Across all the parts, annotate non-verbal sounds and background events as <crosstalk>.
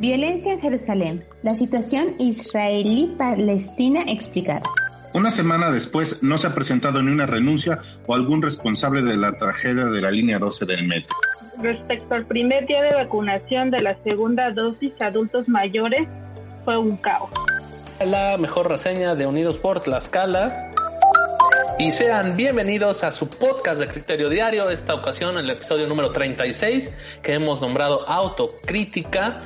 Violencia en Jerusalén. La situación israelí-palestina explicada. Una semana después no se ha presentado ni una renuncia o algún responsable de la tragedia de la línea 12 del metro. Respecto al primer día de vacunación de la segunda dosis a adultos mayores, fue un caos. La mejor reseña de Unidos por Tlaxcala. Y sean bienvenidos a su podcast de Criterio Diario, esta ocasión el episodio número 36 que hemos nombrado Autocrítica.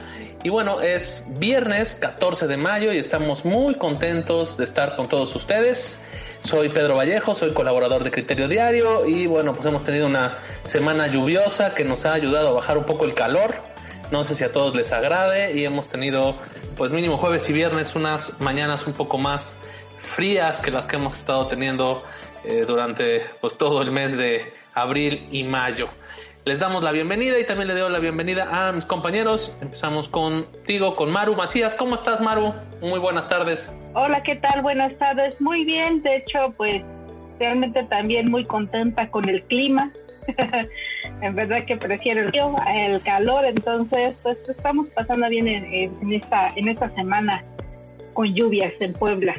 Y bueno, es viernes 14 de mayo y estamos muy contentos de estar con todos ustedes. Soy Pedro Vallejo, soy colaborador de Criterio Diario y bueno, pues hemos tenido una semana lluviosa que nos ha ayudado a bajar un poco el calor. No sé si a todos les agrade y hemos tenido pues mínimo jueves y viernes unas mañanas un poco más frías que las que hemos estado teniendo eh, durante pues todo el mes de abril y mayo. Les damos la bienvenida y también le doy la bienvenida a mis compañeros. Empezamos contigo, con Maru Macías. ¿Cómo estás, Maru? Muy buenas tardes. Hola, ¿qué tal? Buenas tardes. Muy bien. De hecho, pues realmente también muy contenta con el clima. <laughs> en verdad que prefiero el, calor, entonces pues estamos pasando bien en, esta en esta semana con lluvias en Puebla.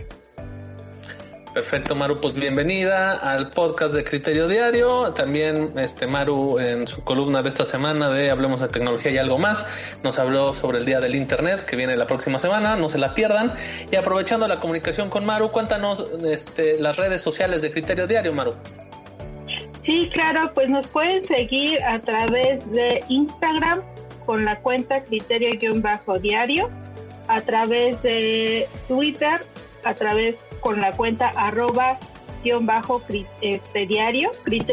Perfecto, Maru, pues bienvenida al podcast de Criterio Diario. También este Maru en su columna de esta semana de Hablemos de Tecnología y algo más nos habló sobre el Día del Internet que viene la próxima semana, no se la pierdan. Y aprovechando la comunicación con Maru, cuéntanos este, las redes sociales de Criterio Diario, Maru. Sí, claro, pues nos pueden seguir a través de Instagram con la cuenta Criterio-Diario, a través de Twitter, a través con la cuenta arroba guion bajo este, diario,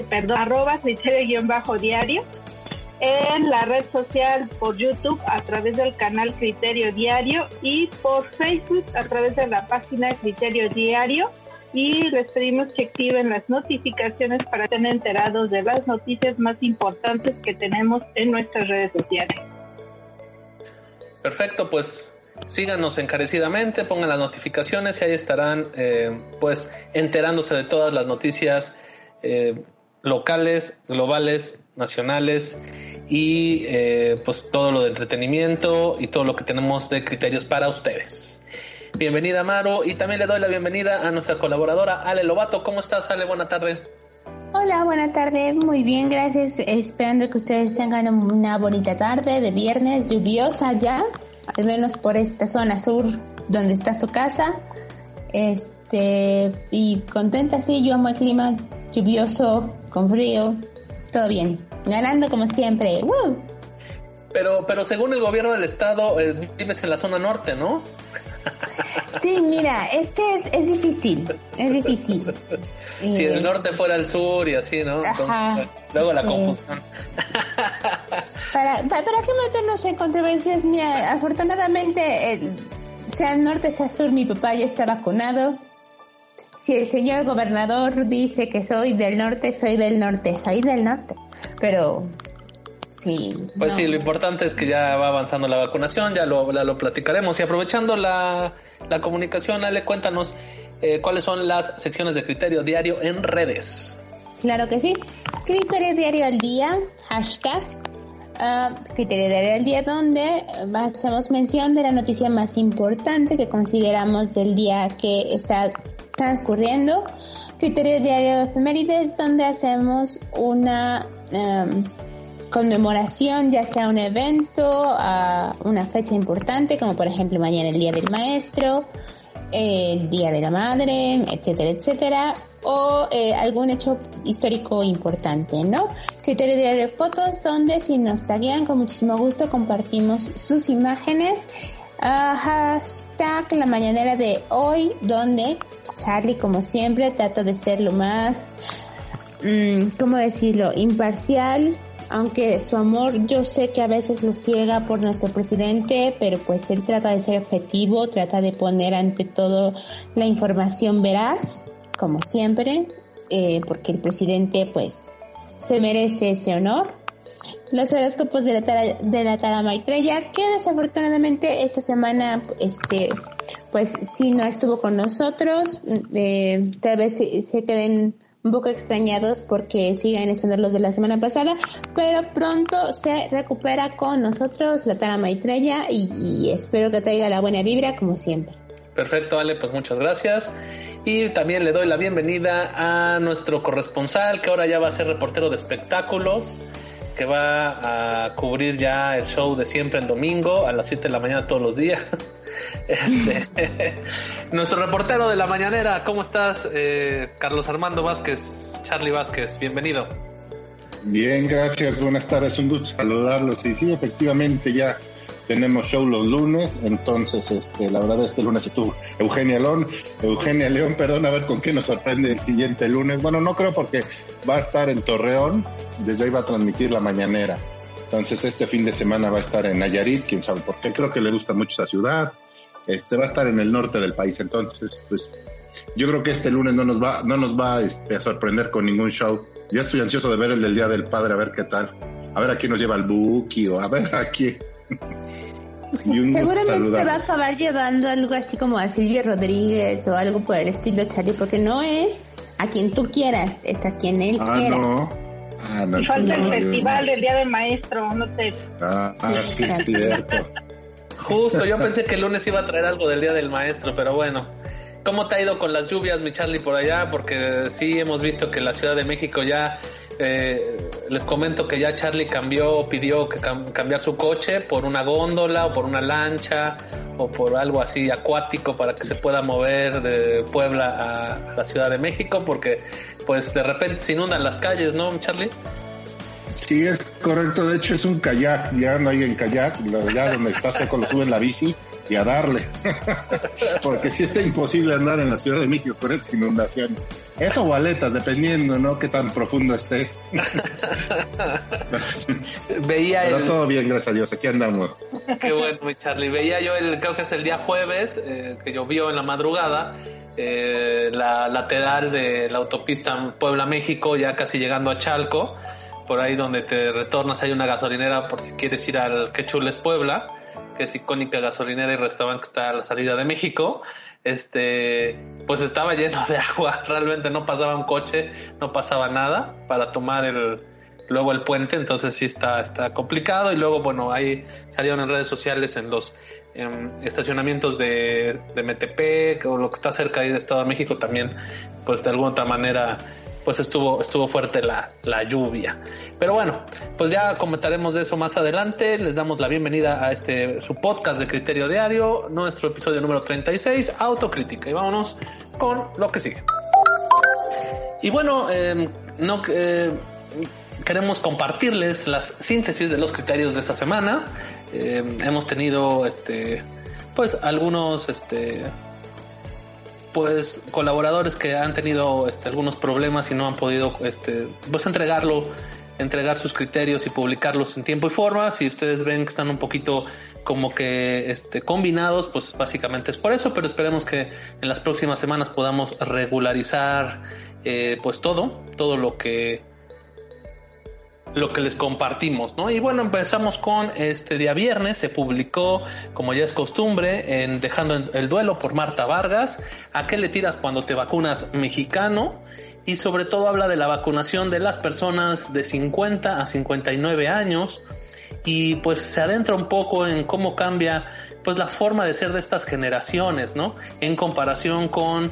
perdón, arroba criterio guion bajo diario, en la red social por YouTube a través del canal Criterio Diario y por Facebook a través de la página Criterio Diario y les pedimos que activen las notificaciones para tener enterados de las noticias más importantes que tenemos en nuestras redes sociales. Perfecto, pues síganos encarecidamente, pongan las notificaciones y ahí estarán eh, pues enterándose de todas las noticias eh, locales, globales, nacionales y eh, pues todo lo de entretenimiento y todo lo que tenemos de criterios para ustedes. Bienvenida Maro y también le doy la bienvenida a nuestra colaboradora Ale Lobato. ¿Cómo estás Ale? Buena tarde. Hola, buena tarde. Muy bien, gracias. Esperando que ustedes tengan una bonita tarde de viernes lluviosa ya al menos por esta zona sur donde está su casa. Este, y contenta, sí, yo amo el clima lluvioso, con frío, todo bien. Ganando como siempre. Pero, pero según el gobierno del estado, eh, vives en la zona norte, ¿no? Sí, mira, es que es, es difícil, es difícil. <laughs> Si el norte fuera el sur y así, ¿no? luego la confusión. <laughs> ¿Para, para, qué meternos en controversias? Mira, afortunadamente, sea el norte, sea sur, mi papá ya está vacunado. Si el señor gobernador dice que soy del norte, soy del norte, soy del norte. Pero Sí. Pues sí, lo importante es que ya va avanzando la vacunación, ya lo, lo platicaremos. Y aprovechando la, la comunicación, Ale, cuéntanos eh, cuáles son las secciones de criterio diario en redes. Claro que sí. Criterio diario al día, hashtag. Uh, criterio diario al día donde hacemos mención de la noticia más importante que consideramos del día que está transcurriendo. Criterio diario efemérides donde hacemos una um, conmemoración, ya sea un evento, a una fecha importante, como por ejemplo mañana el Día del Maestro, el Día de la Madre, etcétera, etcétera, o eh, algún hecho histórico importante, ¿no? Criterio de fotos donde si nos taguean con muchísimo gusto compartimos sus imágenes. hashtag la mañanera de hoy donde Charlie como siempre trata de ser lo más, mm, ¿cómo decirlo?, imparcial, aunque su amor yo sé que a veces lo ciega por nuestro presidente, pero pues él trata de ser objetivo, trata de poner ante todo la información veraz, como siempre, eh, porque el presidente pues se merece ese honor. Los horóscopos de la, tara, de la Tara Maitreya, que desafortunadamente esta semana, este, pues sí no estuvo con nosotros, eh, tal vez se, se queden un poco extrañados porque siguen estando los de la semana pasada, pero pronto se recupera con nosotros la Tara Maitreya y, y espero que traiga la buena vibra como siempre. Perfecto, Ale, pues muchas gracias. Y también le doy la bienvenida a nuestro corresponsal, que ahora ya va a ser reportero de espectáculos, que va a cubrir ya el show de siempre el domingo a las 7 de la mañana todos los días. <laughs> Este, <laughs> nuestro reportero de la mañanera, ¿cómo estás? Eh, Carlos Armando Vázquez, Charlie Vázquez, bienvenido. Bien, gracias, buenas tardes, un gusto saludarlos. Y sí, efectivamente ya tenemos show los lunes, entonces este, la verdad este lunes estuvo Eugenia León, Eugenia León, perdón, a ver con qué nos sorprende el siguiente lunes. Bueno, no creo porque va a estar en Torreón, desde ahí va a transmitir la mañanera. Entonces este fin de semana va a estar en Nayarit, quién sabe por qué, creo que le gusta mucho esa ciudad. Este va a estar en el norte del país, entonces pues yo creo que este lunes no nos va, no nos va este, a sorprender con ningún show. Ya estoy ansioso de ver el del Día del Padre, a ver qué tal. A ver a quién nos lleva el Buki o a ver a quién. <laughs> Seguramente te va a acabar llevando algo así como a Silvia Rodríguez o algo por el estilo Charlie, porque no es a quien tú quieras, es a quien él ah, quiera. No. Ah, no, falta el festival del Día del Maestro, no te... Ah, ah sí, es cierto. Justo, yo pensé que el lunes iba a traer algo del Día del Maestro, pero bueno. ¿Cómo te ha ido con las lluvias, mi Charlie, por allá? Porque sí hemos visto que la Ciudad de México ya eh, les comento que ya Charlie cambió, pidió que cambiar su coche por una góndola o por una lancha o por algo así acuático para que se pueda mover de Puebla a, la Ciudad de México porque pues de repente se inundan las calles, ¿no, Charlie? Sí, es correcto. De hecho, es un kayak. Ya no hay en kayak. Ya donde está seco lo suben la bici y a darle. <laughs> Porque si está imposible andar en la Ciudad de México con esta inundación. Eso o aletas, dependiendo, ¿no? Qué tan profundo esté. <laughs> Veía Pero todo bien, gracias a Dios. Aquí andamos. Qué bueno, mi Charlie. Veía yo, el, creo que es el día jueves, eh, que llovió en la madrugada. Eh, la lateral de la autopista Puebla-México, ya casi llegando a Chalco, por ahí donde te retornas hay una gasolinera por si quieres ir al Quechules Puebla que es icónica gasolinera y restaurante que está a la salida de México, este, pues estaba lleno de <laughs> agua, realmente no pasaba un coche, no pasaba nada para tomar el, luego el puente, entonces sí está, está complicado. Y luego, bueno, ahí salieron en redes sociales en los estacionamientos de, de Metepec o lo que está cerca ahí de Estado de México también, pues de alguna otra manera pues estuvo, estuvo fuerte la, la, lluvia. Pero bueno, pues ya comentaremos de eso más adelante. Les damos la bienvenida a este su podcast de Criterio Diario, nuestro episodio número 36, Autocrítica. Y vámonos con lo que sigue. Y bueno, em, no eh, queremos compartirles las síntesis de los criterios de esta semana. Em, hemos tenido este pues algunos este pues colaboradores que han tenido este, algunos problemas y no han podido este, pues entregarlo entregar sus criterios y publicarlos en tiempo y forma. Si ustedes ven que están un poquito como que este, combinados, pues básicamente es por eso, pero esperemos que en las próximas semanas podamos regularizar eh, pues todo, todo lo que lo que les compartimos, ¿no? Y bueno, empezamos con este día viernes, se publicó, como ya es costumbre, en Dejando el duelo por Marta Vargas, ¿a qué le tiras cuando te vacunas mexicano? Y sobre todo habla de la vacunación de las personas de 50 a 59 años y pues se adentra un poco en cómo cambia pues la forma de ser de estas generaciones, ¿no? En comparación con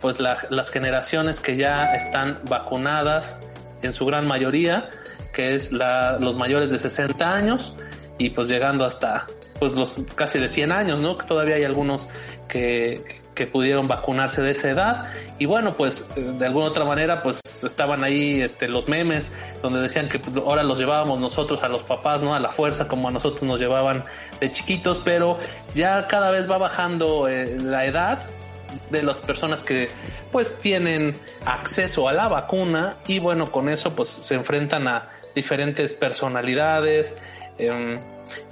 pues las generaciones que ya están vacunadas en su gran mayoría que es la, los mayores de 60 años y pues llegando hasta pues los casi de 100 años, ¿no? Que todavía hay algunos que, que pudieron vacunarse de esa edad y bueno, pues de alguna otra manera pues estaban ahí este los memes donde decían que pues, ahora los llevábamos nosotros a los papás, ¿no? A la fuerza como a nosotros nos llevaban de chiquitos, pero ya cada vez va bajando eh, la edad de las personas que pues tienen acceso a la vacuna y bueno, con eso pues se enfrentan a diferentes personalidades. Em,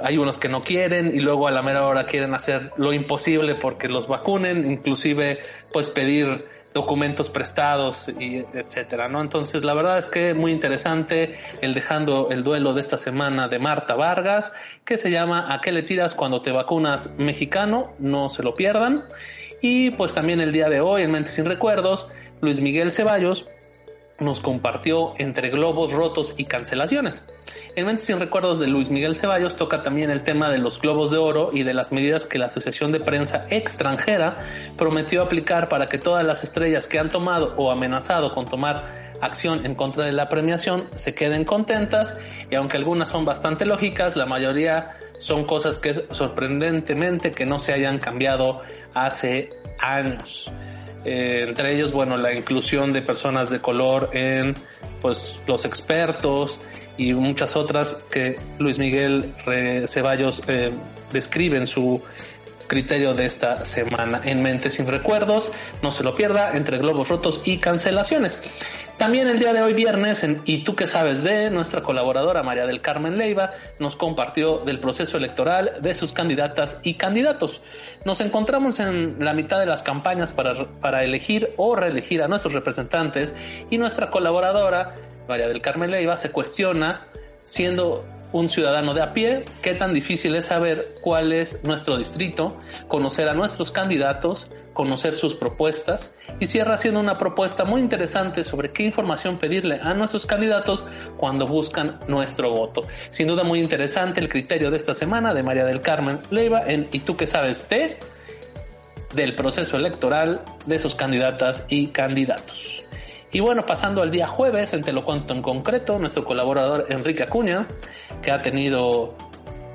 hay unos que no quieren y luego a la mera hora quieren hacer lo imposible porque los vacunen, inclusive pues pedir documentos prestados y etcétera, ¿no? Entonces la verdad es que muy interesante el dejando el duelo de esta semana de Marta Vargas que se llama ¿A qué le tiras cuando te vacunas mexicano? No se lo pierdan. Y pues también el día de hoy en Mente sin Recuerdos, Luis Miguel Ceballos nos compartió entre globos rotos y cancelaciones. En Mente sin Recuerdos de Luis Miguel Ceballos toca también el tema de los globos de oro y de las medidas que la Asociación de Prensa Extranjera prometió aplicar para que todas las estrellas que han tomado o amenazado con tomar acción en contra de la premiación se queden contentas y aunque algunas son bastante lógicas, la mayoría son cosas que sorprendentemente que no se hayan cambiado hace años. Eh, entre ellos, bueno, la inclusión de personas de color en pues los expertos y muchas otras que Luis Miguel Ceballos eh, describe en su criterio de esta semana en Mente sin Recuerdos. No se lo pierda entre globos rotos y cancelaciones. También el día de hoy viernes, en ¿Y tú qué sabes de? Nuestra colaboradora María del Carmen Leiva nos compartió del proceso electoral de sus candidatas y candidatos. Nos encontramos en la mitad de las campañas para, para elegir o reelegir a nuestros representantes y nuestra colaboradora María del Carmen Leiva se cuestiona, siendo un ciudadano de a pie, qué tan difícil es saber cuál es nuestro distrito, conocer a nuestros candidatos, conocer sus propuestas y cierra haciendo una propuesta muy interesante sobre qué información pedirle a nuestros candidatos cuando buscan nuestro voto. Sin duda muy interesante el criterio de esta semana de María del Carmen Leiva en ¿Y tú qué sabes de? del proceso electoral de sus candidatas y candidatos. Y bueno, pasando al día jueves, en Te lo cuento en concreto, nuestro colaborador Enrique Acuña, que ha tenido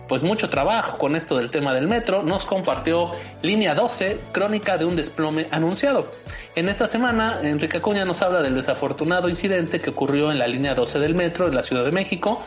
pues mucho trabajo con esto del tema del metro, nos compartió Línea 12, crónica de un desplome anunciado. En esta semana, Enrique Acuña nos habla del desafortunado incidente que ocurrió en la línea 12 del metro en la Ciudad de México,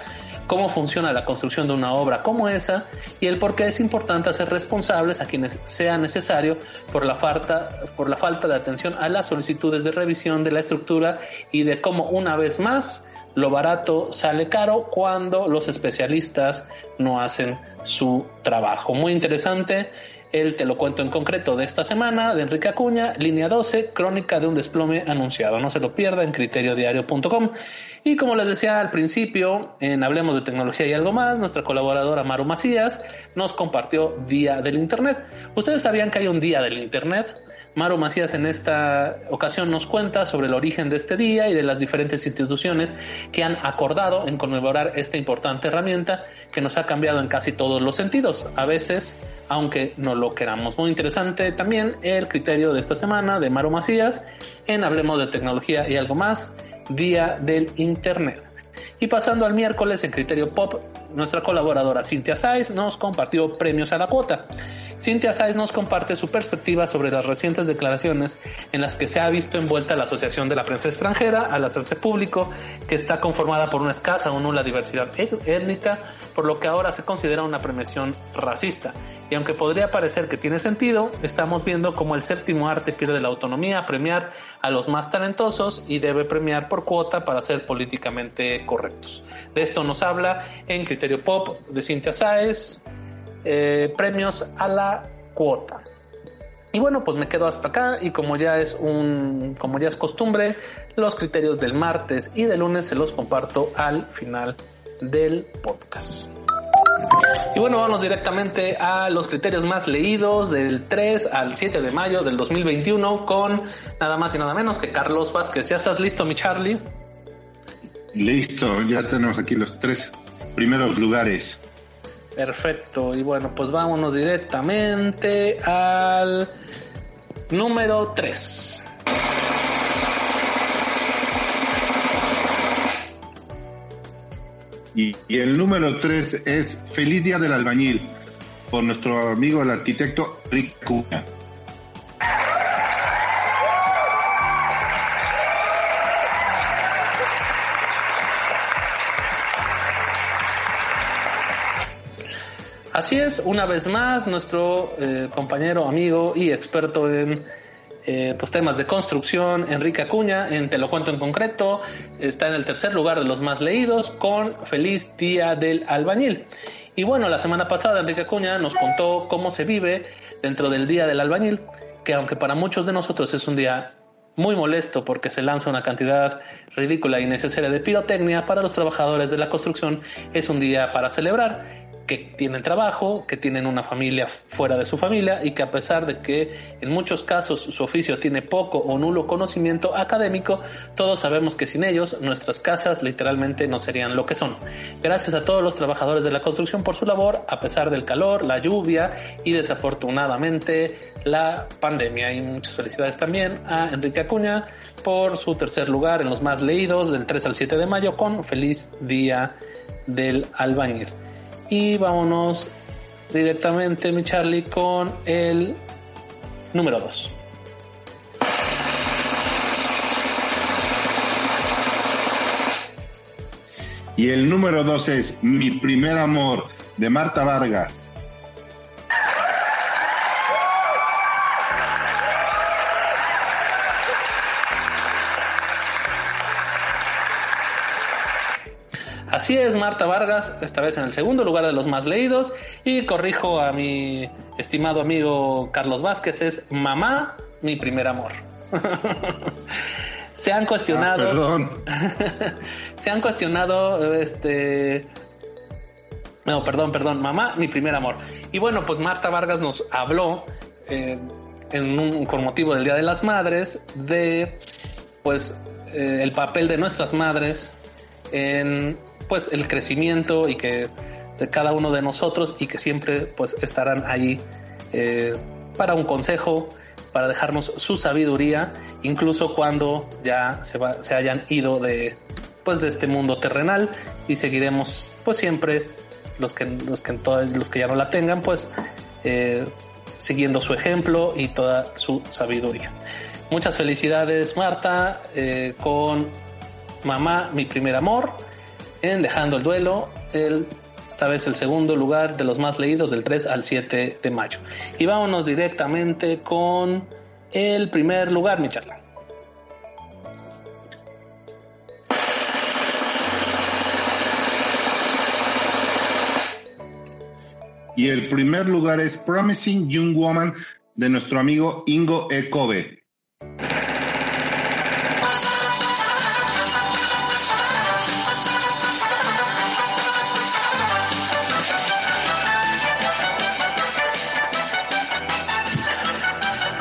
cómo funciona la construcción de una obra como esa y el por qué es importante hacer responsables a quienes sea necesario por la falta, por la falta de atención a las solicitudes de revisión de la estructura y de cómo una vez más lo barato sale caro cuando los especialistas no hacen su trabajo. Muy interesante. El te lo cuento en concreto de esta semana de Enrique Acuña, línea 12, crónica de un desplome anunciado. No se lo pierda en criteriodiario.com. Y como les decía al principio, en Hablemos de Tecnología y algo más, nuestra colaboradora Maru Macías nos compartió Día del Internet. ¿Ustedes sabían que hay un Día del Internet? Maru Macías en esta ocasión nos cuenta sobre el origen de este día y de las diferentes instituciones que han acordado en conmemorar esta importante herramienta que nos ha cambiado en casi todos los sentidos, a veces aunque no lo queramos. Muy interesante también el criterio de esta semana de Maru Macías en Hablemos de Tecnología y algo más Día del Internet. Y pasando al miércoles en Criterio Pop, nuestra colaboradora Cintia Saiz nos compartió premios a la cuota. Cintia Saiz nos comparte su perspectiva sobre las recientes declaraciones en las que se ha visto envuelta la Asociación de la Prensa Extranjera al hacerse público que está conformada por una escasa o nula diversidad étnica, por lo que ahora se considera una premiación racista. Y aunque podría parecer que tiene sentido, estamos viendo cómo el séptimo arte pierde la autonomía a premiar a los más talentosos y debe premiar por cuota para ser políticamente correctos. De esto nos habla en Criterio Pop de Cintia Sáez, eh, premios a la cuota. Y bueno, pues me quedo hasta acá y como ya es un como ya es costumbre, los criterios del martes y del lunes se los comparto al final del podcast. Y bueno, vamos directamente a los criterios más leídos del 3 al 7 de mayo del 2021 con nada más y nada menos que Carlos Vázquez. ¿Ya estás listo, mi Charlie? Listo, ya tenemos aquí los tres primeros lugares. Perfecto, y bueno, pues vámonos directamente al número 3. Y, el número 3 es Feliz Día del Albañil, por nuestro amigo el arquitecto Rick Cunha. Así es, una vez más, nuestro eh, compañero, amigo y experto en eh, pues temas de construcción, Enrique Acuña, en Te lo cuento en concreto, está en el tercer lugar de los más leídos con Feliz Día del Albañil. Y bueno, la semana pasada Enrique Acuña nos contó cómo se vive dentro del Día del Albañil, que aunque para muchos de nosotros es un día muy molesto porque se lanza una cantidad ridícula y necesaria de pirotecnia, para los trabajadores de la construcción es un día para celebrar que tienen trabajo, que tienen una familia fuera de su familia y que a pesar de que en muchos casos su oficio tiene poco o nulo conocimiento académico, todos sabemos que sin ellos nuestras casas literalmente no serían lo que son. Gracias a todos los trabajadores de la construcción por su labor, a pesar del calor, la lluvia y desafortunadamente la pandemia. Y muchas felicidades también a Enrique Acuña por su tercer lugar en los más leídos del 3 al 7 de mayo con Feliz Día del Albañil. Y vámonos directamente, mi Charlie, con el número 2. Y el número 2 es Mi primer amor de Marta Vargas. Así es, Marta Vargas, esta vez en el segundo lugar de los más leídos. Y corrijo a mi estimado amigo Carlos Vázquez, es Mamá, mi primer amor. <laughs> se han cuestionado. Ah, perdón. <laughs> se han cuestionado este. No, perdón, perdón, mamá, mi primer amor. Y bueno, pues Marta Vargas nos habló eh, en un, con motivo del Día de las Madres de pues eh, el papel de nuestras madres en pues el crecimiento y que de cada uno de nosotros y que siempre pues estarán ahí eh, para un consejo, para dejarnos su sabiduría, incluso cuando ya se, va, se hayan ido de pues de este mundo terrenal y seguiremos pues siempre los que los que los que ya no la tengan pues eh, siguiendo su ejemplo y toda su sabiduría. Muchas felicidades Marta eh, con mamá mi primer amor Dejando el Duelo, el, esta vez el segundo lugar de los más leídos del 3 al 7 de mayo. Y vámonos directamente con el primer lugar, mi charla. Y el primer lugar es Promising Young Woman de nuestro amigo Ingo Ekobe.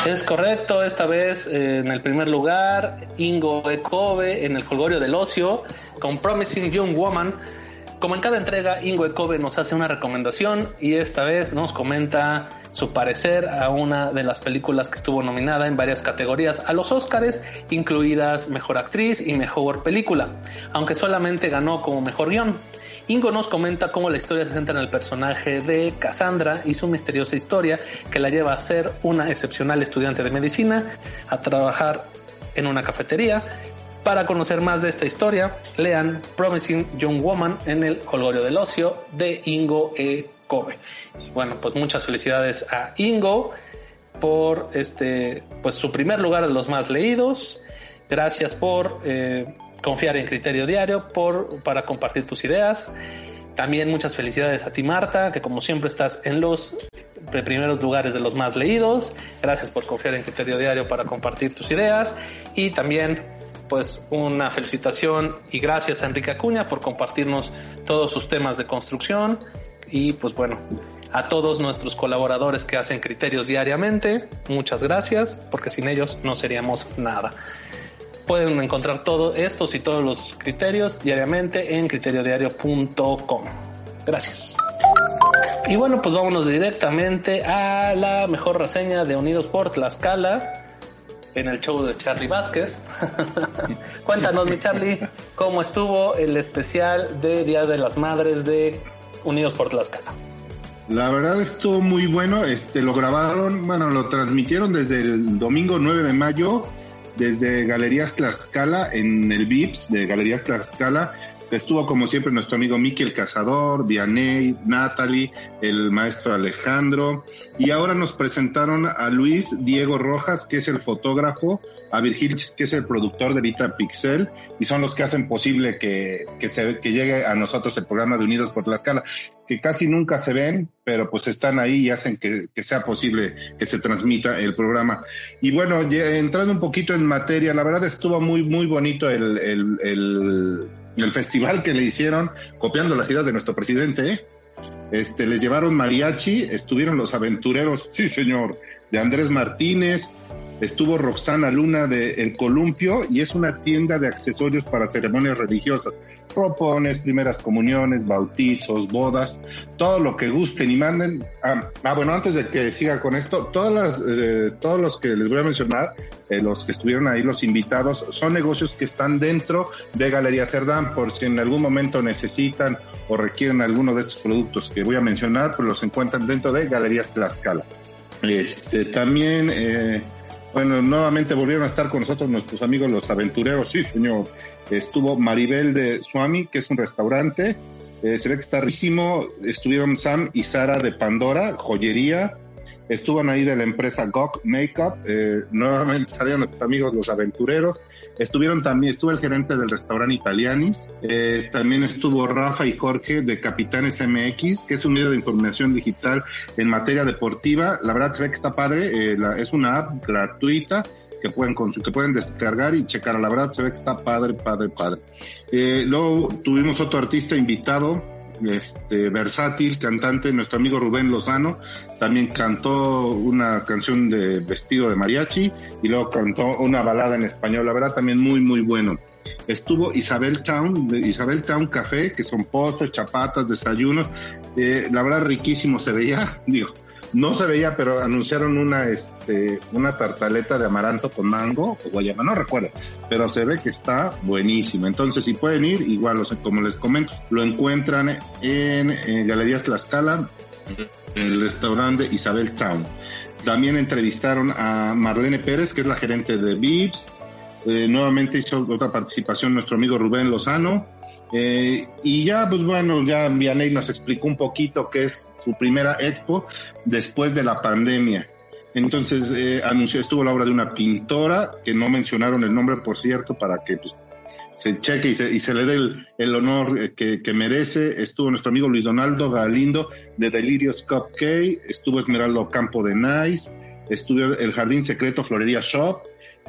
Es correcto, esta vez eh, en el primer lugar, Ingo Ekobe en el Colgorio del Ocio con Promising Young Woman. Como en cada entrega, Ingo Ekobe nos hace una recomendación y esta vez nos comenta su parecer a una de las películas que estuvo nominada en varias categorías a los Oscars, incluidas Mejor Actriz y Mejor Película, aunque solamente ganó como Mejor Guión. Ingo nos comenta cómo la historia se centra en el personaje de Cassandra y su misteriosa historia que la lleva a ser una excepcional estudiante de medicina, a trabajar en una cafetería. Para conocer más de esta historia, lean Promising Young Woman en el Colgorio del Ocio de Ingo E. Kobe. bueno, pues muchas felicidades a Ingo por este, pues su primer lugar de los más leídos. Gracias por eh, confiar en Criterio Diario por, para compartir tus ideas. También muchas felicidades a ti, Marta, que como siempre estás en los primeros lugares de los más leídos. Gracias por confiar en Criterio Diario para compartir tus ideas. Y también, pues, una felicitación y gracias a Enrique Acuña por compartirnos todos sus temas de construcción. Y pues bueno, a todos nuestros colaboradores que hacen criterios diariamente, muchas gracias, porque sin ellos no seríamos nada. Pueden encontrar todos estos y todos los criterios diariamente en criteriodiario.com. Gracias. Y bueno, pues vámonos directamente a la mejor reseña de Unidos por Tlaxcala en el show de Charlie Vázquez. <laughs> Cuéntanos, mi Charlie, cómo estuvo el especial de Día de las Madres de Unidos por Tlaxcala. La verdad estuvo muy bueno, este lo grabaron, bueno, lo transmitieron desde el domingo 9 de mayo desde Galerías Tlaxcala, en el VIPS de Galerías Tlaxcala, estuvo como siempre nuestro amigo Miki el Cazador, Vianey, Natalie, el maestro Alejandro, y ahora nos presentaron a Luis Diego Rojas, que es el fotógrafo, a Virgil, que es el productor de Vita Pixel, y son los que hacen posible que, que, se, que llegue a nosotros el programa de Unidos por la Escala, que casi nunca se ven, pero pues están ahí y hacen que, que sea posible que se transmita el programa. Y bueno, entrando un poquito en materia, la verdad estuvo muy, muy bonito el, el, el, el festival que le hicieron, copiando las ideas de nuestro presidente, ¿eh? Este, les llevaron mariachi, estuvieron los aventureros, sí señor, de Andrés Martínez, estuvo Roxana Luna de El Columpio y es una tienda de accesorios para ceremonias religiosas. Propones, primeras comuniones, bautizos, bodas, todo lo que gusten y manden. Ah, ah bueno, antes de que siga con esto, todas las, eh, todos los que les voy a mencionar, eh, los que estuvieron ahí, los invitados, son negocios que están dentro de Galería Cerdán, por si en algún momento necesitan o requieren alguno de estos productos que voy a mencionar, pues los encuentran dentro de Galerías Tlaxcala. Este, también, eh, bueno, nuevamente volvieron a estar con nosotros nuestros amigos los aventureros, sí señor. Estuvo Maribel de Swami, que es un restaurante, eh, se ve que está riquísimo. Estuvieron Sam y Sara de Pandora, joyería. Estuvo ahí de la empresa GOK Makeup, eh, nuevamente salieron nuestros amigos los aventureros. Estuvieron también, estuvo el gerente del restaurante Italianis, eh, también estuvo Rafa y Jorge de Capitanes MX, que es un medio de información digital en materia deportiva. La verdad se ve que está padre, eh, es una app gratuita que pueden que pueden descargar y checar. La verdad se ve que está padre, padre, padre. Eh, luego tuvimos otro artista invitado, este, versátil, cantante, nuestro amigo Rubén Lozano, también cantó una canción de vestido de mariachi y luego cantó una balada en español, la verdad también muy, muy bueno. Estuvo Isabel Town, Isabel Town Café, que son postres, chapatas, desayunos, eh, la verdad riquísimo se veía, <laughs> digo, no se veía, pero anunciaron una, este, una tartaleta de amaranto con mango o guayaba, no recuerdo, pero se ve que está buenísimo. Entonces, si pueden ir, igual, como les comento, lo encuentran en, Galerías Tlaxcala, el restaurante Isabel Town. También entrevistaron a Marlene Pérez, que es la gerente de Vips. Eh, nuevamente hizo otra participación nuestro amigo Rubén Lozano. Eh, y ya, pues bueno, ya Vianey nos explicó un poquito qué es su primera expo después de la pandemia. Entonces eh, anunció, estuvo la obra de una pintora, que no mencionaron el nombre, por cierto, para que pues, se cheque y se, le dé el, honor eh, que, merece. Estuvo nuestro amigo Luis Donaldo Galindo de Delirious Cupcake, estuvo Esmeraldo Campo de Nice, estuvo el Jardín Secreto Florería Shop,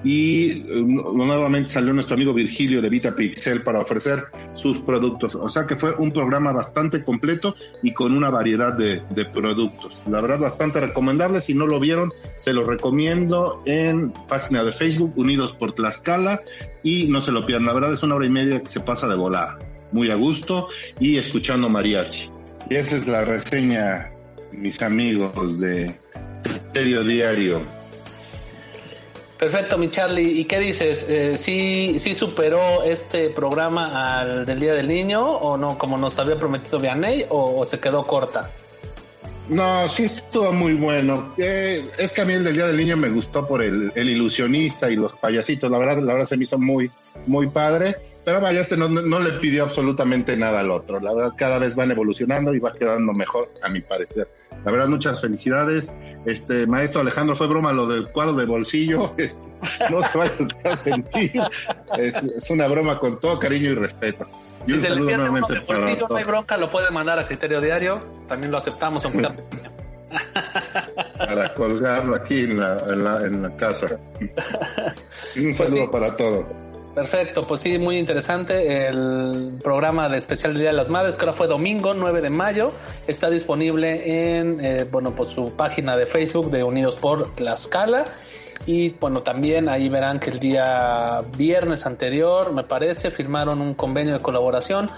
y eh, nuevamente salió nuestro amigo Virgilio de Vita Pixel para ofrecer sus productos. O sea que fue un programa bastante completo y con una variedad de, productos. La verdad, bastante recomendable. Si no lo vieron, se lo recomiendo en página de Facebook Unidos por Tlaxcala y no se lo pierdan. La verdad es una hora y media que se pasa de volar. Muy a gusto y escuchando mariachi. Y esa es la reseña, mis amigos de Criterio Diario. Perfecto, mi Charlie. ¿Y qué dices? Eh, ¿sí, ¿Sí superó este programa al del Día del Niño o no, como nos había prometido Vianney, o, se quedó corta? No, sí estuvo muy bueno. Eh, es que a mí el del Día del Niño me gustó por el, ilusionista y los payasitos. La verdad, la verdad se me hizo muy, muy padre. Pero vaya, este no, no le pidió absolutamente nada al otro. La verdad, cada vez van evolucionando y va quedando mejor, a mi parecer. La verdad, muchas felicidades. Este, maestro Alejandro, fue broma lo del cuadro de bolsillo. <laughs> Este, no se vaya a sentir. Es, una broma con todo cariño y respeto. Y si se le nuevamente para bolsillo, no hay bronca, lo puede mandar a criterio diario. También lo aceptamos, aunque sea <laughs> <laughs> para colgarlo aquí en la, en la, en la casa. un pues saludo para todos. Perfecto, pues sí, muy interesante el programa de especial Día de las Madres, que ahora fue domingo 9 de mayo. Está disponible en, eh, bueno, pues su página de Facebook de Unidos por Tlaxcala. Y bueno, también ahí verán que el día viernes anterior, me parece, firmaron un convenio de colaboración,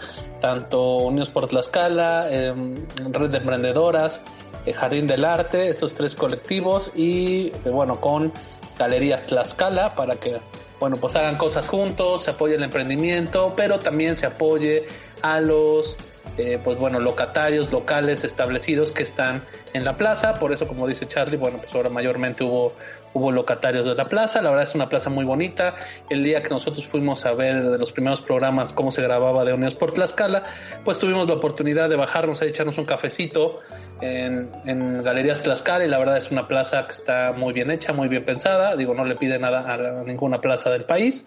tanto Unidos por Tlaxcala, em, Red de Emprendedoras, eh, Jardín del Arte, estos tres colectivos, y eh, bueno, con Galerías Tlaxcala para que bueno, pues hagan cosas juntos, se apoye el emprendimiento, pero también se apoye a los, eh, pues bueno, locatarios locales establecidos que están en la plaza. Por eso, como dice Charlie, bueno, pues ahora mayormente hubo hubo locatarios de la plaza, la verdad es una plaza muy bonita. El día que nosotros fuimos a ver de los primeros programas cómo se grababa de Unidos por Tlaxcala, pues tuvimos la oportunidad de bajarnos a echarnos un cafecito en, en Galerías Tlaxcala y la verdad es una plaza que está muy bien hecha, muy bien pensada, digo, no le pide nada a ninguna plaza del país.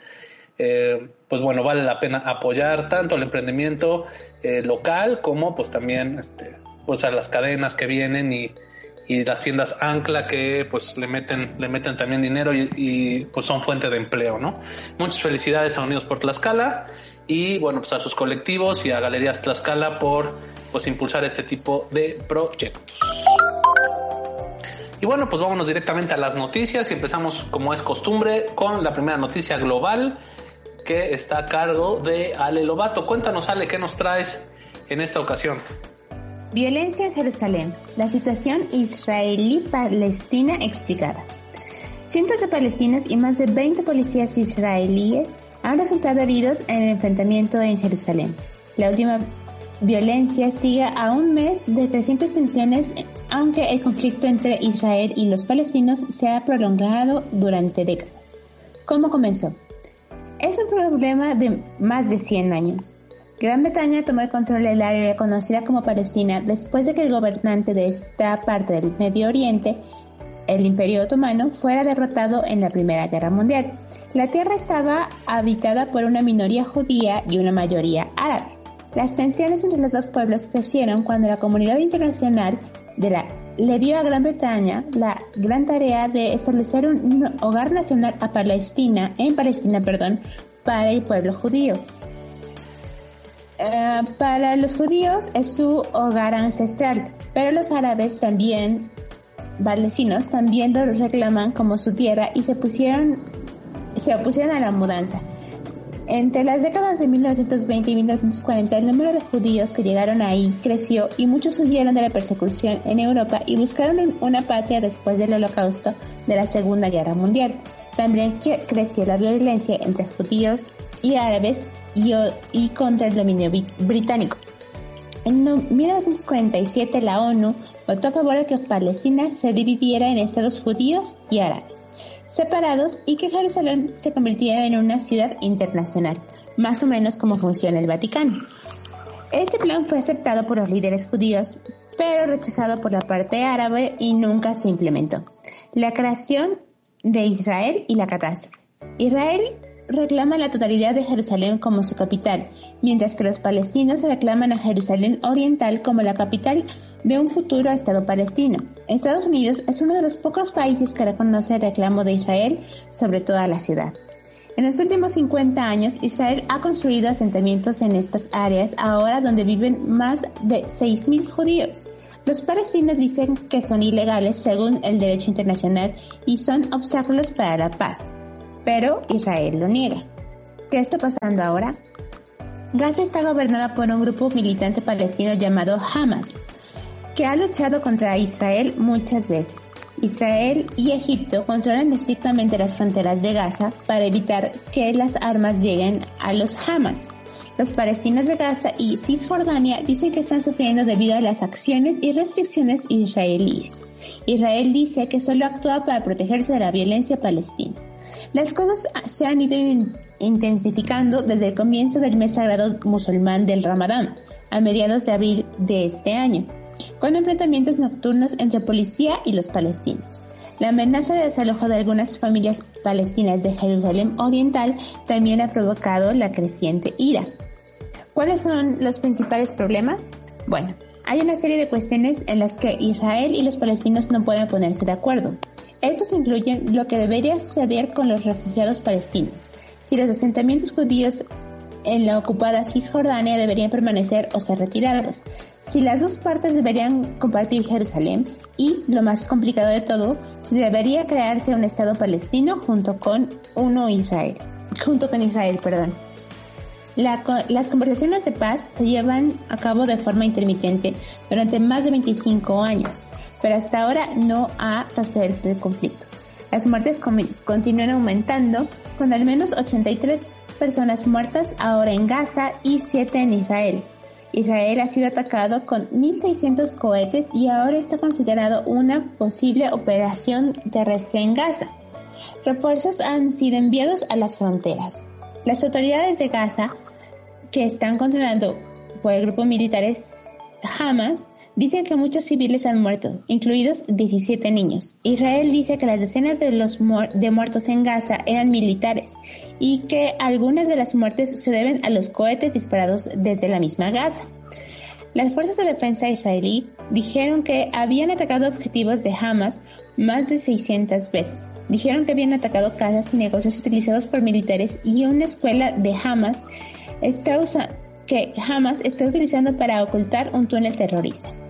Eh, pues bueno, vale la pena apoyar tanto el emprendimiento eh, local como pues también este, pues a las cadenas que vienen y, y las tiendas ancla que pues le meten le meten también dinero y, pues son fuente de empleo no muchas felicidades a Unidos por Tlaxcala y bueno, pues a sus colectivos y a Galerías Tlaxcala por pues impulsar este tipo de proyectos. Y bueno, pues vámonos directamente a las noticias y empezamos como es costumbre con la primera noticia global que está a cargo de Ale Lobato. Cuéntanos Ale, ¿qué nos traes en esta ocasión? Violencia en Jerusalén. La situación israelí-palestina explicada. Cientos de palestinos y más de 20 policías israelíes han resultado heridos en el enfrentamiento en Jerusalén. La última violencia sigue a un mes de crecientes tensiones aunque el conflicto entre Israel y los palestinos se ha prolongado durante décadas. ¿Cómo comenzó? Es un problema de más de 100 años. Gran Bretaña tomó el control del área conocida como Palestina después de que el gobernante de esta parte del Medio Oriente, el Imperio Otomano, fuera derrotado en la Primera Guerra Mundial. La tierra estaba habitada por una minoría judía y una mayoría árabe. Las tensiones entre los dos pueblos crecieron cuando la comunidad internacional de la, le dio a Gran Bretaña la gran tarea de establecer un, hogar nacional a Palestina, en Palestina, perdón, para el pueblo judío. Eh, para los judíos es su hogar ancestral, pero los árabes también, palestinos, también lo reclaman como su tierra y se pusieron, se opusieron a la mudanza. Entre las décadas de 1920 y 1940, el número de judíos que llegaron ahí creció y muchos huyeron de la persecución en Europa y buscaron una patria después del holocausto de la Segunda Guerra Mundial. También creció la violencia entre judíos y árabes y, contra el dominio británico. En 1947 la ONU votó a favor de que Palestina se dividiera en estados judíos y árabes separados y que Jerusalén se convirtiera en una ciudad internacional, más o menos como funciona el Vaticano. Este plan fue aceptado por los líderes judíos, pero rechazado por la parte árabe y nunca se implementó. La creación de Israel y la catástrofe. Israel reclama la totalidad de Jerusalén como su capital, mientras que los palestinos reclaman a Jerusalén Oriental como la capital de un futuro Estado palestino. Estados Unidos es uno de los pocos países que reconoce el reclamo de Israel sobre toda la ciudad. En los últimos 50 años, Israel ha construido asentamientos en estas áreas, ahora donde viven más de 6.000 judíos. Los palestinos dicen que son ilegales según el derecho internacional y son obstáculos para la paz, pero Israel lo niega. ¿Qué está pasando ahora? Gaza está gobernada por un grupo militante palestino llamado Hamas que ha luchado contra Israel muchas veces. Israel y Egipto controlan estrictamente las fronteras de Gaza para evitar que las armas lleguen a los Hamas. Los palestinos de Gaza y Cisjordania dicen que están sufriendo debido a las acciones y restricciones israelíes. Israel dice que solo actúa para protegerse de la violencia palestina. Las cosas se han ido intensificando desde el comienzo del mes sagrado musulmán del Ramadán, a mediados de abril de este año con enfrentamientos nocturnos entre policía y los palestinos. La amenaza de desalojo de algunas familias palestinas de Jerusalén Oriental también ha provocado la creciente ira. ¿Cuáles son los principales problemas? Bueno, hay una serie de cuestiones en las que Israel y los palestinos no pueden ponerse de acuerdo. Estos incluyen lo que debería suceder con los refugiados palestinos, si los asentamientos judíos en la ocupada Cisjordania deberían permanecer o ser retirados, si las dos partes deberían compartir Jerusalén. Y, lo más complicado de todo, si debería crearse un Estado palestino junto con uno Israel, junto con Israel, perdón. las conversaciones de paz se llevan a cabo de forma intermitente durante más de 25 años, pero hasta ahora no ha resuelto el conflicto. Las muertes continúan aumentando, con al menos 83 personas muertas ahora en Gaza y 7 en Israel. Israel ha sido atacado con 1.600 cohetes y ahora está considerado una posible operación terrestre en Gaza. Refuerzos han sido enviados a las fronteras. Las autoridades de Gaza, que están controlando por el grupo militares Hamas, Dicen que muchos civiles han muerto, incluidos 17 niños. Israel dice que las decenas de los de muertos en Gaza eran militares y que algunas de las muertes se deben a los cohetes disparados desde la misma Gaza. Las fuerzas de defensa israelí dijeron que habían atacado objetivos de Hamas más de 600 veces. Dijeron que habían atacado casas y negocios utilizados por militares y una escuela de Hamas está que Hamas está utilizando para ocultar un túnel terrorista.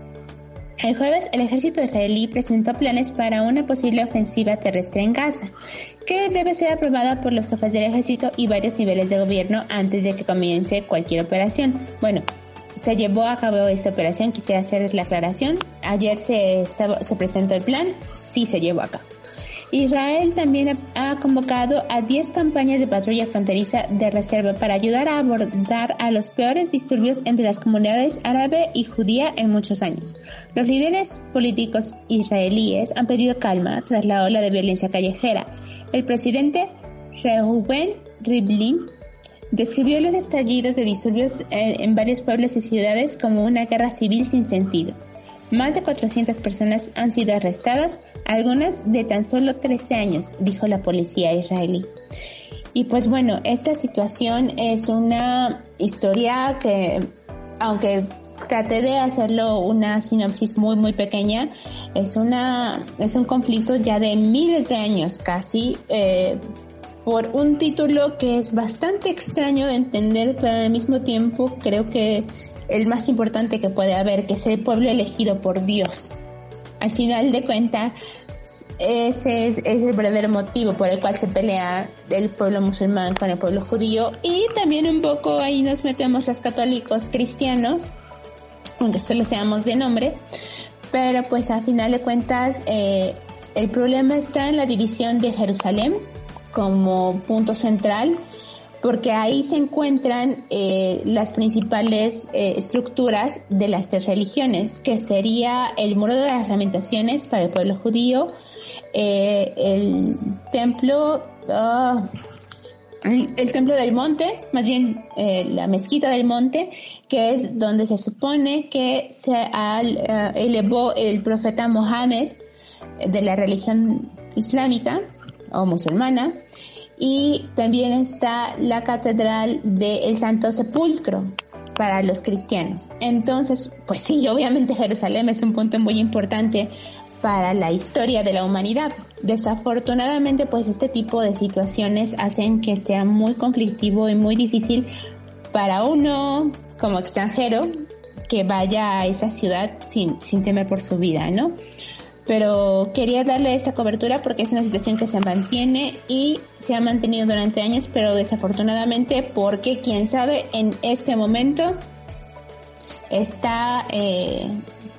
El jueves, el ejército israelí presentó planes para una posible ofensiva terrestre en Gaza, que debe ser aprobada por los jefes del ejército y varios niveles de gobierno antes de que comience cualquier operación. Bueno, se llevó a cabo esta operación, quisiera hacer la aclaración. Ayer se, se presentó el plan, sí se llevó a cabo. Israel también ha convocado a 10 campañas de patrulla fronteriza de reserva para ayudar a abordar a los peores disturbios entre las comunidades árabe y judía en muchos años. Los líderes políticos israelíes han pedido calma tras la ola de violencia callejera. El presidente Reuven Rivlin describió los estallidos de disturbios eh, en varios pueblos y ciudades como una guerra civil sin sentido. Más de 400 personas han sido arrestadas, algunas de tan solo 13 años, dijo la policía israelí. Y pues bueno, esta situación es una historia que, aunque traté de hacerlo una sinopsis muy muy pequeña, es una es un conflicto ya de miles de años casi. Eh, por un título que es bastante extraño de entender, pero al mismo tiempo creo que el más importante que puede haber, que es el pueblo elegido por Dios. Al final de cuentas, ese es, el verdadero motivo por el cual se pelea el pueblo musulmán con el pueblo judío y también un poco ahí nos metemos los católicos cristianos, aunque solo seamos de nombre, pero pues al final de cuentas eh, el problema está en la división de Jerusalén como punto central porque ahí se encuentran eh, las principales eh, estructuras de las tres religiones, que sería el muro de las lamentaciones para el pueblo judío, eh, el templo, ah, el templo del monte, más bien la mezquita del monte, que es donde se supone que se elevó el profeta Mohammed de la religión islámica o musulmana y también está la Catedral del Santo Sepulcro para los cristianos. Entonces, pues sí, obviamente Jerusalén es un punto muy importante para la historia de la humanidad. Desafortunadamente, pues este tipo de situaciones hacen que sea muy conflictivo y muy difícil para uno como extranjero que vaya a esa ciudad sin, sin temer por su vida, ¿no? Pero quería darle esa cobertura porque es una situación que se mantiene y se ha mantenido durante años, pero desafortunadamente porque quién sabe en este momento está, eh,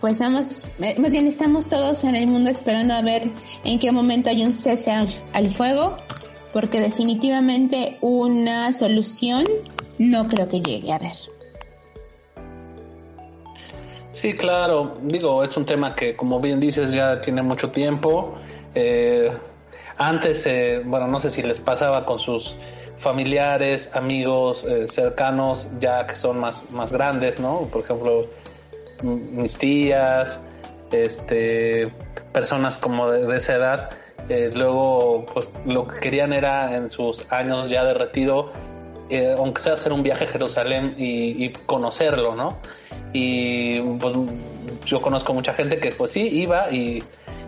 pues vamos, eh, más bien estamos todos en el mundo esperando a ver en qué momento hay un cese al fuego, porque definitivamente una solución no creo que llegue a ver. Sí, claro. Digo, es un tema que, como bien dices, ya tiene mucho tiempo. Eh, antes, eh, bueno, no sé si les pasaba con sus familiares, amigos eh, cercanos, ya que son más, más grandes, ¿no? Por ejemplo, mis tías, este, personas como de, esa edad, luego, pues lo que querían era en sus años ya de retiro, aunque sea hacer un viaje a Jerusalén y, y conocerlo, ¿no? y pues yo conozco mucha gente que pues sí iba y,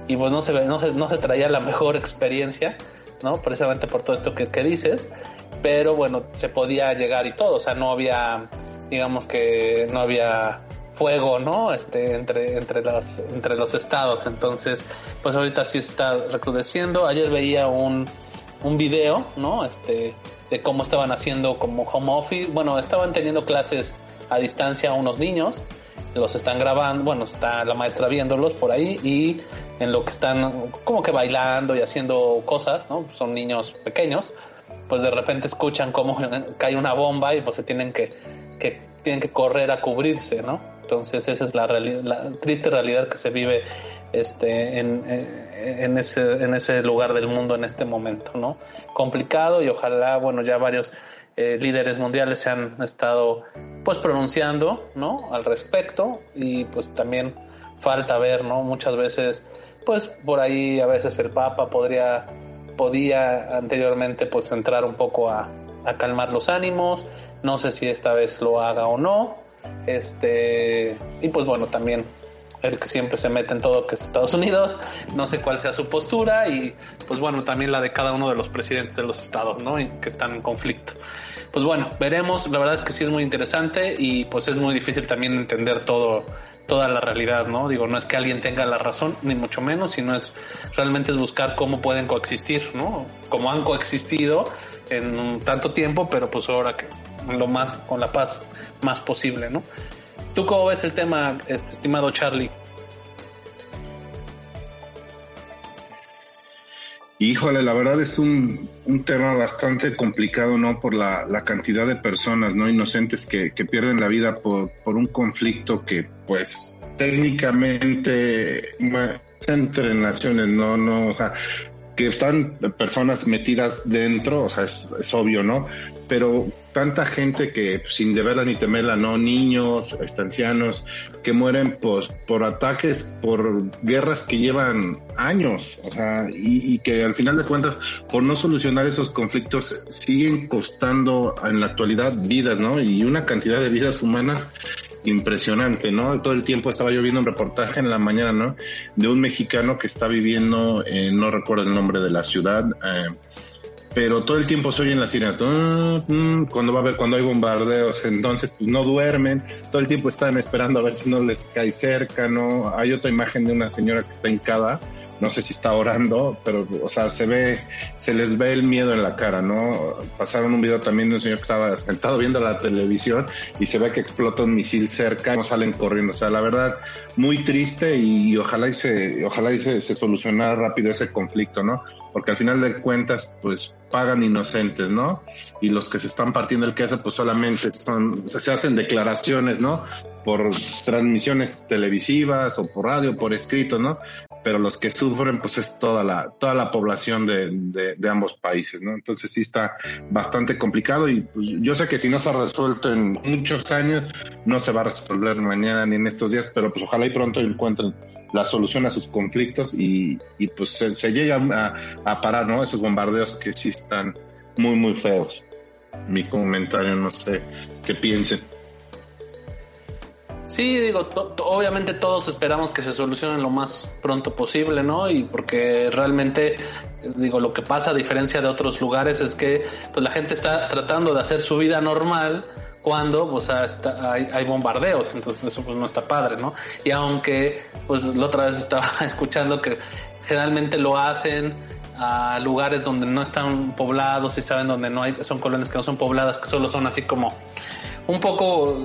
y pues no se, no se, no se traía la mejor experiencia, ¿no? Precisamente por todo esto que, que dices, pero bueno, se podía llegar y todo, o sea, no había, digamos que no había fuego, ¿no? Este, entre, entre, las, entre los estados. Entonces, pues ahorita sí está recrudeciendo. Ayer veía un, un video, ¿no? Este, de cómo estaban haciendo como home office. Bueno, estaban teniendo clases a distancia a unos niños, los están grabando, bueno, está la maestra viéndolos por ahí y en lo que están como que bailando y haciendo cosas, ¿no? Son niños pequeños, pues de repente escuchan cómo <laughs> cae una bomba y pues se tienen que, que tienen que correr a cubrirse, ¿no? Entonces esa es la, la triste realidad que se vive este, en, en, ese, en ese lugar del mundo en este momento, ¿no? Complicado y ojalá, bueno, ya varios eh, líderes mundiales se han estado pues pronunciando no al respecto y pues también falta ver no muchas veces pues por ahí a veces el papa podría podía anteriormente pues entrar un poco a, a calmar los ánimos. No sé si esta vez lo haga o no este y pues bueno también el que siempre se mete en todo que es Estados Unidos, no sé cuál sea su postura y pues bueno, también la de cada uno de los presidentes de los estados, ¿no? que están en conflicto. Pues bueno, veremos, la verdad es que sí es muy interesante y pues es muy difícil también entender todo toda la realidad, ¿no? Digo, no es que alguien tenga la razón, ni mucho menos, sino es realmente es buscar cómo pueden coexistir, ¿no? Como han coexistido en tanto tiempo, pero pues ahora que lo más, con la paz más posible, ¿no? ¿Tú cómo ves el tema, este, estimado Charlie? Híjole, la verdad es un, un tema bastante complicado, ¿no? Por la, la cantidad de personas, ¿no? Inocentes que, que pierden la vida por, por un conflicto que, pues, técnicamente entre naciones, no, no, o sea, que están personas metidas dentro, o sea, es, es obvio, ¿no? Pero tanta gente que sin deberla ni temerla, ¿no? Niños, estancianos, que mueren pues, por ataques, por guerras que llevan años, o sea, y, y, que al final de cuentas, por no solucionar esos conflictos, siguen costando en la actualidad vidas, ¿no? Y una cantidad de vidas humanas impresionante, ¿no? Todo el tiempo estaba yo viendo un reportaje en la mañana, ¿no? De un mexicano que está viviendo, eh, no recuerdo el nombre de la ciudad, eh, pero todo el tiempo se oyen las sirenas, cuando va a haber, cuando hay bombardeos, entonces pues no duermen, todo el tiempo están esperando a ver si no les cae cerca, ¿no? Hay otra imagen de una señora que está hincada, no sé si está orando, pero, o sea, se ve, se les ve el miedo en la cara, ¿no? Pasaron un video también de un señor que estaba sentado viendo la televisión y se ve que explota un misil cerca, no salen corriendo, o sea, la verdad, muy triste y, ojalá y se, ojalá y se, se solucionara rápido ese conflicto, ¿no? Porque al final de cuentas, pues pagan inocentes, ¿no? Y los que se están partiendo el queso, pues solamente son, se hacen declaraciones, ¿no? Por transmisiones televisivas o por radio, por escrito, ¿no? Pero los que sufren pues es toda la toda la población de, de, ambos países, ¿no? Entonces sí está bastante complicado y pues, yo sé que si no se ha resuelto en muchos años no se va a resolver mañana ni en estos días, pero pues ojalá y pronto encuentren la solución a sus conflictos y, y pues se, se llega a, a, parar, ¿no? Esos bombardeos que sí están muy muy feos. Mi comentario, no sé qué piensen. Sí, digo, obviamente todos esperamos que se solucione lo más pronto posible, ¿no? Y porque realmente, digo, lo que pasa a diferencia de otros lugares es que pues la gente está tratando de hacer su vida normal cuando pues está, hay, hay, bombardeos, entonces eso pues no está padre, ¿no? Y aunque pues la otra vez estaba <laughs> escuchando que generalmente lo hacen a lugares donde no están poblados y saben donde no hay, son colonias que no son pobladas, que solo son así como un poco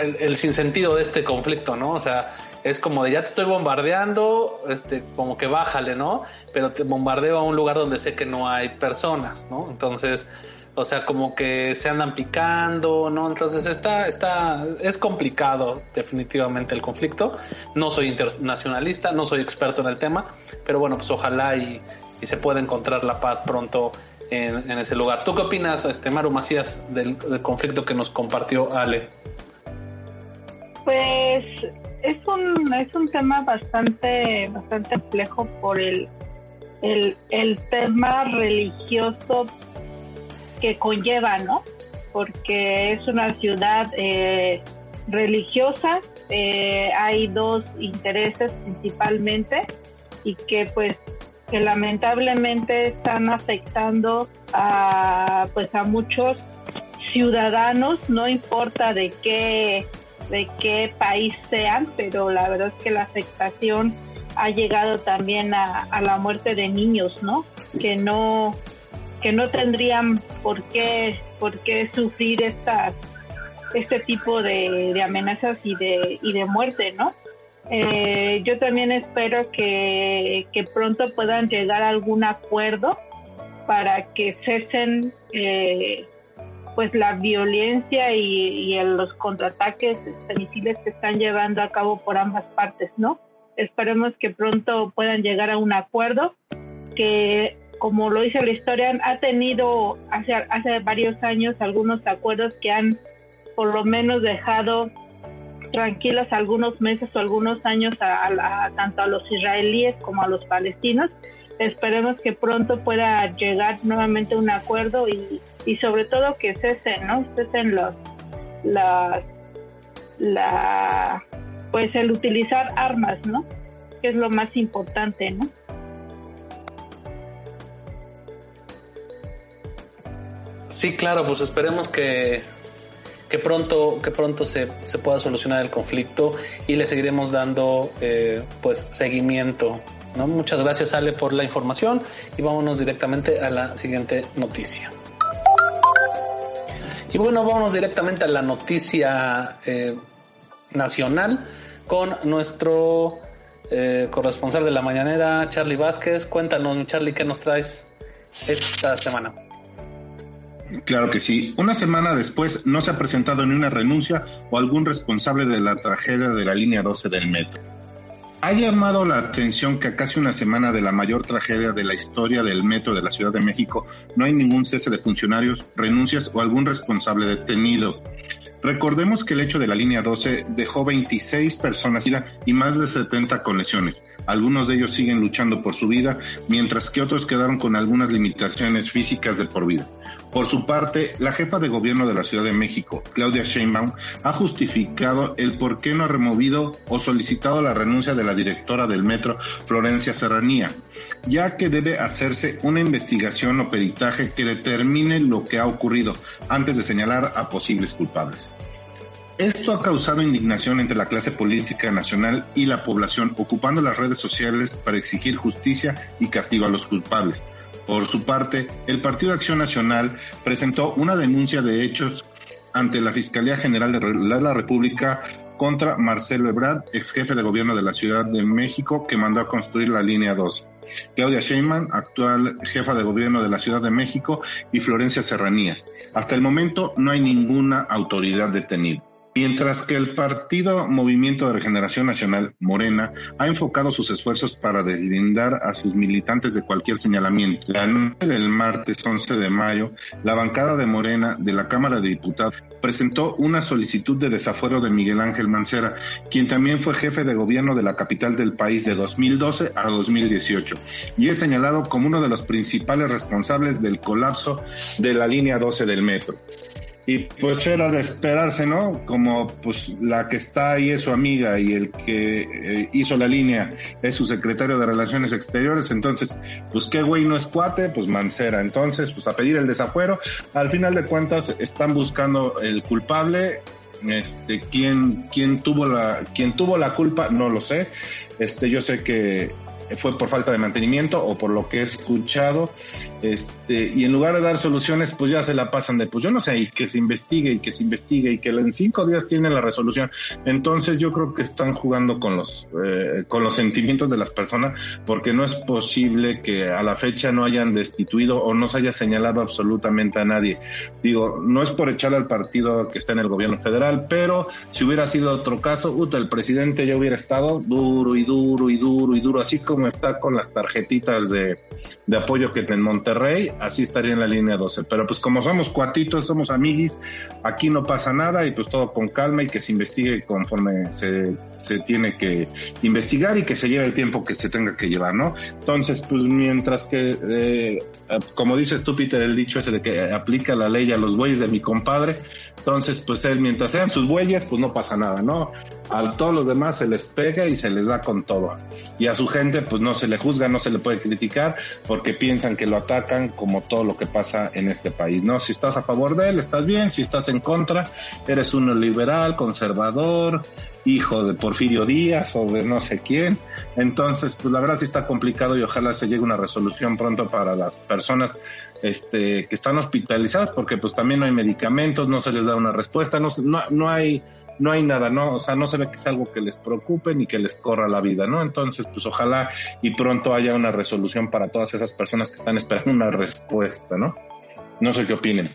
eh, el, sinsentido de este conflicto, ¿no? O sea, es como de ya te estoy bombardeando, este, como que bájale, ¿no? Pero te bombardeo a un lugar donde sé que no hay personas, ¿no? Entonces, o sea, como que se andan picando, ¿no? Entonces está, está, es complicado definitivamente el conflicto. No soy internacionalista, no soy experto en el tema, pero bueno, pues ojalá y, y se pueda encontrar la paz pronto en, ese lugar. ¿Tú qué opinas, este Maru Macías, del, conflicto que nos compartió Ale? Pues es un es un tema bastante bastante complejo por el el, el tema religioso que conlleva, ¿no? Porque es una ciudad eh, religiosa, eh, hay dos intereses principalmente y que pues que lamentablemente están afectando a pues a muchos ciudadanos, no importa de qué de qué país sean, pero la verdad es que la afectación ha llegado también a, a la muerte de niños, ¿no? Que no que no tendrían por qué por qué sufrir estas este tipo de, de amenazas y de y de muerte, ¿no? Eh, yo también espero que, pronto puedan llegar a algún acuerdo para que cesen eh, pues la violencia y, y los contraataques misiles que están llevando a cabo por ambas partes, ¿no? Esperemos que pronto puedan llegar a un acuerdo que como lo dice la historia, ha tenido hace, hace varios años algunos acuerdos que han por lo menos dejado tranquilos algunos meses o algunos años a, a, tanto a los israelíes como a los palestinos. Esperemos que pronto pueda llegar nuevamente un acuerdo y, y sobre todo que cesen, ¿no? Cesen los, las, la, pues el utilizar armas, ¿no? Que es lo más importante, ¿no? Sí, claro, pues esperemos que, que pronto, que pronto se, se pueda solucionar el conflicto y le seguiremos dando eh, pues seguimiento. ¿no? Muchas gracias Ale por la información y vámonos directamente a la siguiente noticia. Y bueno, vamos directamente a la noticia eh, nacional con nuestro eh, corresponsal de la mañanera, Charlie Vázquez. Cuéntanos, Charlie, ¿qué nos traes esta semana? Claro que sí. Una semana después no se ha presentado ni una renuncia o algún responsable de la tragedia de la línea 12 del metro. Ha llamado la atención que a casi una semana de la mayor tragedia de la historia del metro de la Ciudad de México no hay ningún cese de funcionarios, renuncias o algún responsable detenido. Recordemos que el hecho de la línea 12 dejó 26 personas y más de 70 con lesiones. Algunos de ellos siguen luchando por su vida, mientras que otros quedaron con algunas limitaciones físicas de por vida. Por su parte, la jefa de gobierno de la Ciudad de México, Claudia Sheinbaum, ha justificado el por qué no ha removido o solicitado la renuncia de la directora del metro, Florencia Serranía, ya que debe hacerse una investigación o peritaje que determine lo que ha ocurrido antes de señalar a posibles culpables. Esto ha causado indignación entre la clase política nacional y la población, ocupando las redes sociales para exigir justicia y castigo a los culpables. Por su parte, el Partido Acción Nacional presentó una denuncia de hechos ante la Fiscalía General de la República contra Marcelo Ebrard, ex jefe de gobierno de la Ciudad de México, que mandó a construir la línea 2. Claudia Sheinbaum, actual jefa de gobierno de la Ciudad de México, y Florencia Serranía. Hasta el momento no hay ninguna autoridad detenida. Mientras que el partido Movimiento de Regeneración Nacional, Morena, ha enfocado sus esfuerzos para deslindar a sus militantes de cualquier señalamiento. La noche del martes 11 de mayo, la bancada de Morena de la Cámara de Diputados presentó una solicitud de desafuero de Miguel Ángel Mancera, quien también fue jefe de gobierno de la capital del país de 2012 a 2018 y es señalado como uno de los principales responsables del colapso de la línea 12 del metro. Y pues era de esperarse, ¿no? Como pues la que está ahí es su amiga y el que eh, hizo la línea es su secretario de Relaciones Exteriores, entonces, pues qué güey no es cuate, pues Mancera. Entonces, pues a pedir el desafuero. Al final de cuentas están buscando el culpable. Este, quién, quién tuvo la, quién tuvo la culpa, no lo sé. Este, yo sé que fue por falta de mantenimiento o por lo que he escuchado, este, y en lugar de dar soluciones, pues ya se la pasan de, pues yo no sé, y que se investigue y que se investigue y que en cinco días tiene la resolución. Entonces yo creo que están jugando con los, eh, con los sentimientos de las personas, porque no es posible que a la fecha no hayan destituido o no se haya señalado absolutamente a nadie. Digo, no es por echar al partido que está en el gobierno federal, pero si hubiera sido otro caso, el presidente ya hubiera estado duro y duro y duro y duro, así como está con las tarjetitas de, apoyo que en Monterrey, así estaría en la línea 12. Pero pues como somos cuatitos, somos amiguis, aquí no pasa nada y pues todo con calma y que se investigue conforme se, se tiene que investigar y que se lleve el tiempo que se tenga que llevar, ¿no? Entonces, pues mientras que, eh, como dices tú, Peter, el dicho ese de que aplica la ley a los bueyes de mi compadre, entonces, pues él, mientras sean sus bueyes, pues no pasa nada, ¿no? A todos los demás se les pega y se les da con todo. Y a su gente, pues no se le juzga, no se le puede criticar, porque piensan que lo atacan como todo lo que pasa en este país, ¿no? Si estás a favor de él, estás bien, si estás en contra, eres uno liberal, conservador, hijo de Porfirio Díaz o de no sé quién. Entonces, pues la verdad sí está complicado y ojalá se llegue una resolución pronto para las personas este, que están hospitalizadas, porque pues también no hay medicamentos, no se les da una respuesta, no, no, no hay no hay nada, ¿no? O sea, no se ve que es algo que les preocupe ni que les corra la vida, ¿no? Entonces, pues ojalá y pronto haya una resolución para todas esas personas que están esperando una respuesta, ¿no? No sé qué opinen.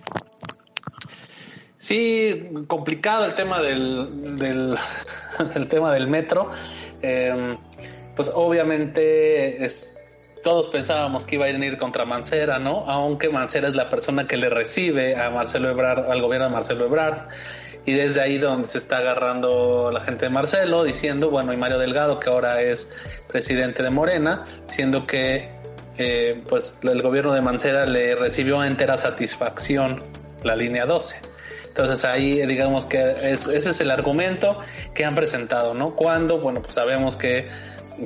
Sí, complicado el tema del, del, <laughs> tema del metro. Em, pues obviamente es, todos pensábamos que iba a ir contra Mancera, ¿no? Aunque Mancera es la persona que le recibe a Marcelo Ebrard, al gobierno de Marcelo Ebrard y desde ahí donde se está agarrando la gente de Marcelo, diciendo, bueno, y Mario Delgado, que ahora es presidente de Morena, siendo que eh, pues el gobierno de Mancera le recibió entera satisfacción la línea 12. Entonces ahí digamos que ese es el argumento que han presentado, ¿no? Cuando, bueno, pues sabemos que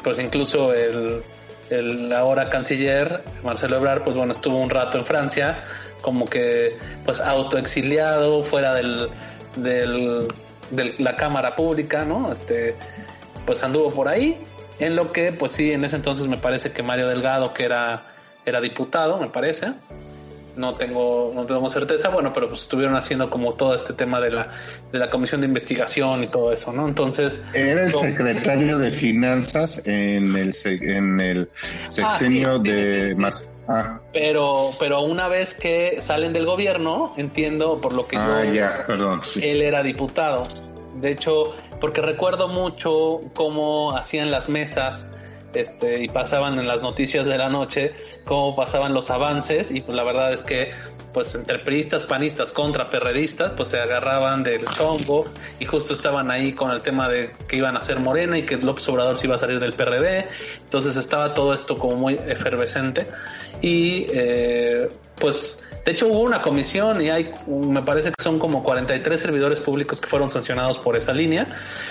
pues incluso el, el ahora canciller Marcelo Ebrard, pues bueno, estuvo un rato en Francia, como que pues autoexiliado, fuera del, del, de la cámara pública, ¿no? Este, pues anduvo por ahí, en lo que, pues sí, en ese entonces me parece que Mario Delgado, que era, era diputado, me parece, no tengo, no tengo certeza, bueno, pero pues estuvieron haciendo como todo este tema de la, de la comisión de investigación y todo eso, ¿no? Entonces... Era el secretario de finanzas en el, en el ah, sexenio de más... Ah. Pero, pero una vez que salen del gobierno, entiendo por lo que ah, ya, perdón, él era diputado. De hecho, porque recuerdo mucho cómo hacían las mesas este, y pasaban en las noticias de la noche cómo pasaban los avances y pues la verdad es que pues entre priistas, panistas contra perredistas pues se agarraban del chongo y justo estaban ahí con el tema de que iban a ser Morena y que López Obrador se iba a salir del PRD. Entonces estaba todo esto como muy efervescente. Y eh, pues de hecho, hubo una comisión y hay, me parece que son como 43 servidores públicos que fueron sancionados por esa línea,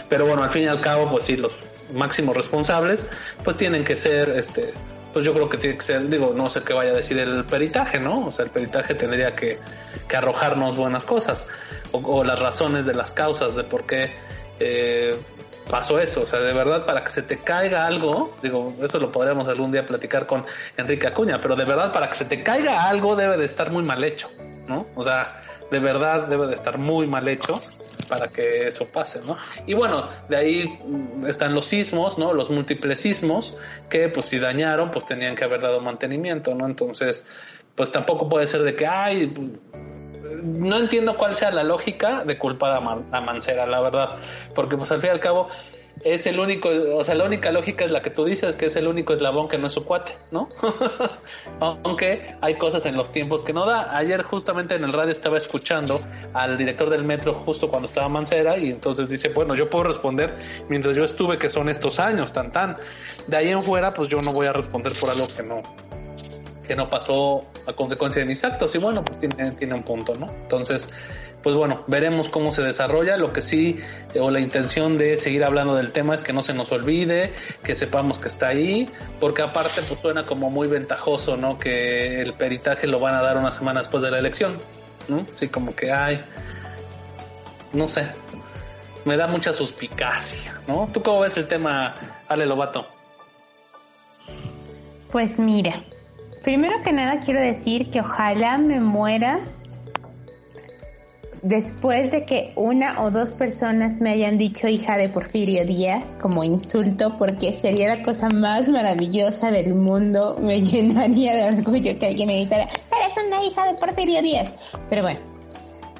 pero bueno, al fin y al cabo, pues sí, los máximos responsables, pues tienen que ser, este, pues yo creo que tiene que ser, digo, no sé qué vaya a decir el peritaje, ¿no? O sea, el peritaje tendría que, que arrojarnos buenas cosas o, las razones de las causas de por qué eh, pasó eso. O sea, de verdad, para que se te caiga algo, digo, eso lo podríamos algún día platicar con Enrique Acuña, pero de verdad, para que se te caiga algo debe de estar muy mal hecho, ¿no? O sea, de verdad debe de estar muy mal hecho para que eso pase, ¿no? Y bueno, de ahí están los sismos, ¿no? Los múltiples sismos que pues si dañaron, pues tenían que haber dado mantenimiento, ¿no? Entonces, pues tampoco puede ser de que, ay, no entiendo cuál sea la lógica de culpar a, a Mancera, la verdad, porque pues al fin y al cabo es el único, o sea, la única lógica es la que tú dices, que es el único eslabón que no es su cuate, ¿no? <laughs> Aunque hay cosas en los tiempos que no da. Ayer justamente en el radio estaba escuchando al director del metro justo cuando estaba Mancera y entonces dice, bueno, yo puedo responder mientras yo estuve, que son estos años, tan tan. De ahí en fuera, pues yo no voy a responder por algo que no, que no pasó a consecuencia de mis actos y bueno, pues tiene, tiene un punto, ¿no? Entonces, pues bueno, veremos cómo se desarrolla. Lo que sí, o la intención de seguir hablando del tema es que no se nos olvide, que sepamos que está ahí, porque aparte pues suena como muy ventajoso, ¿no? Que el peritaje lo van a dar una semana después de la elección, ¿no? Sí, como que hay, no sé, me da mucha suspicacia, ¿no? ¿Tú cómo ves el tema, Ale Lobato? Pues mira, primero que nada quiero decir que ojalá me muera después de que una o dos personas me hayan dicho hija de Porfirio Díaz como insulto, porque sería la cosa más maravillosa del mundo, me <laughs> llenaría de orgullo que alguien me gritara, eres una hija de Porfirio Díaz. Pero bueno,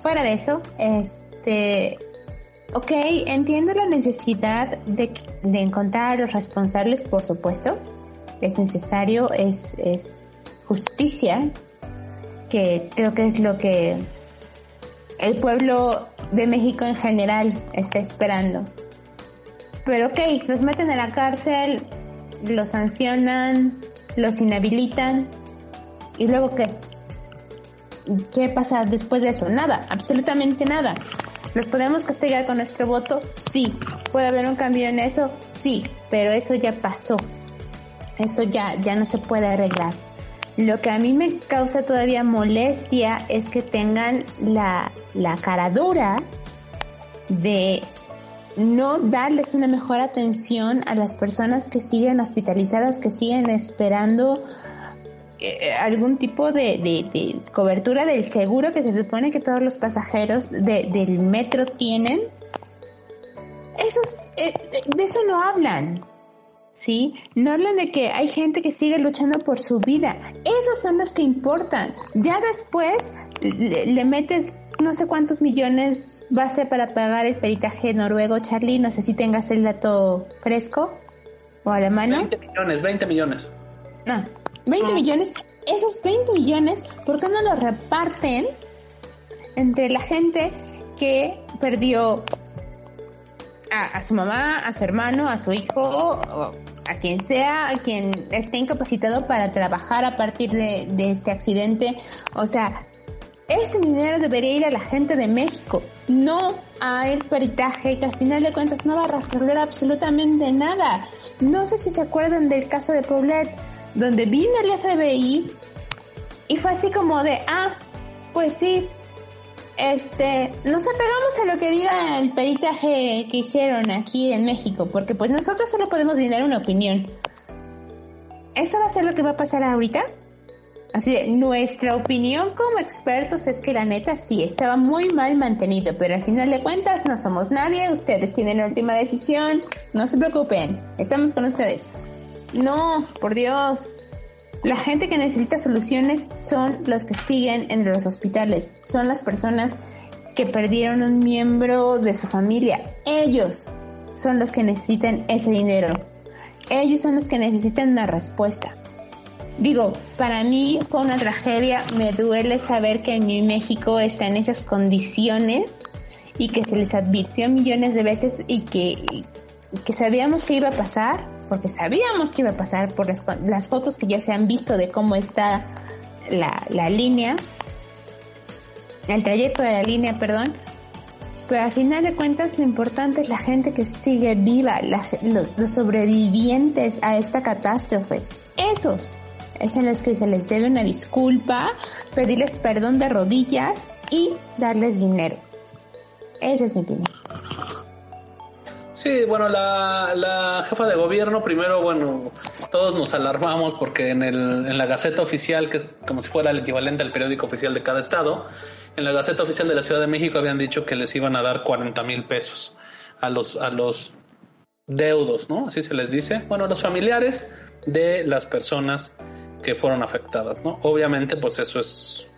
fuera de eso, este, ok, entiendo la necesidad de, de encontrar a los responsables, por supuesto, es necesario, es, es justicia, que creo que es lo que el pueblo de México en general está esperando. Pero ok, los meten a la cárcel, los sancionan, los inhabilitan. ¿Y luego qué? ¿Qué pasa después de eso? Nada, absolutamente nada. ¿Los podemos castigar con nuestro voto? Sí. ¿Puede haber un cambio en eso? Sí, pero eso ya pasó. Eso ya, ya no se puede arreglar. Lo que a mí me causa todavía molestia es que tengan la, la cara dura de no darles una mejor atención a las personas que siguen hospitalizadas, que siguen esperando eh, algún tipo de, cobertura del seguro que se supone que todos los pasajeros del metro tienen. Eso, eh, de eso no hablan. ¿Sí? No hablan de que hay gente que sigue luchando por su vida. Esos son los que importan. Ya después le, metes no sé cuántos millones va a ser para pagar el peritaje noruego, Charlie. No sé si tengas el dato fresco o a la mano. 20 millones, 20 millones. No, 20 millones. Esos 20 millones, ¿por qué no los reparten entre la gente que perdió a, su mamá, a su hermano, a su hijo, a quien sea, a quien esté incapacitado para trabajar a partir de, este accidente. O sea, ese dinero debería ir a la gente de México, no a peritaje que al final de cuentas no va a resolver absolutamente nada. No sé si se acuerdan del caso de Paulette, donde vino el FBI y fue así como de, ah, pues sí, este, nos apegamos a lo que diga el peritaje que hicieron aquí en México, porque pues nosotros solo podemos brindar una opinión. ¿Esto va a ser lo que va a pasar ahorita? Así de, nuestra opinión como expertos es que la neta sí estaba muy mal mantenido, pero al final de cuentas no somos nadie, ustedes tienen la última decisión, no se preocupen, estamos con ustedes. No, por Dios. La gente que necesita soluciones son los que siguen en los hospitales, son las personas que perdieron un miembro de su familia. Ellos son los que necesitan ese dinero. Ellos son los que necesitan una respuesta. Digo, para mí fue una tragedia, me duele saber que mi México está en esas condiciones y que se les advirtió millones de veces y que, que sabíamos que iba a pasar, porque sabíamos que iba a pasar por las, fotos que ya se han visto de cómo está la, la línea, el trayecto de la línea, perdón, pero al final de cuentas lo importante es la gente que sigue viva, los, los, sobrevivientes a esta catástrofe. Esos es en los que se les debe una disculpa, pedirles perdón de rodillas y darles dinero. Esa es mi opinión. Sí, bueno, la, la jefa de gobierno, primero, bueno, todos nos alarmamos porque en, el, en la Gaceta Oficial, que es como si fuera el equivalente al periódico oficial de cada estado, en la Gaceta Oficial de la Ciudad de México habían dicho que les iban a dar 40 mil pesos a los, a los deudos, ¿no? Así se les dice. Bueno, a los familiares de las personas que fueron afectadas, ¿no? Obviamente, pues eso es...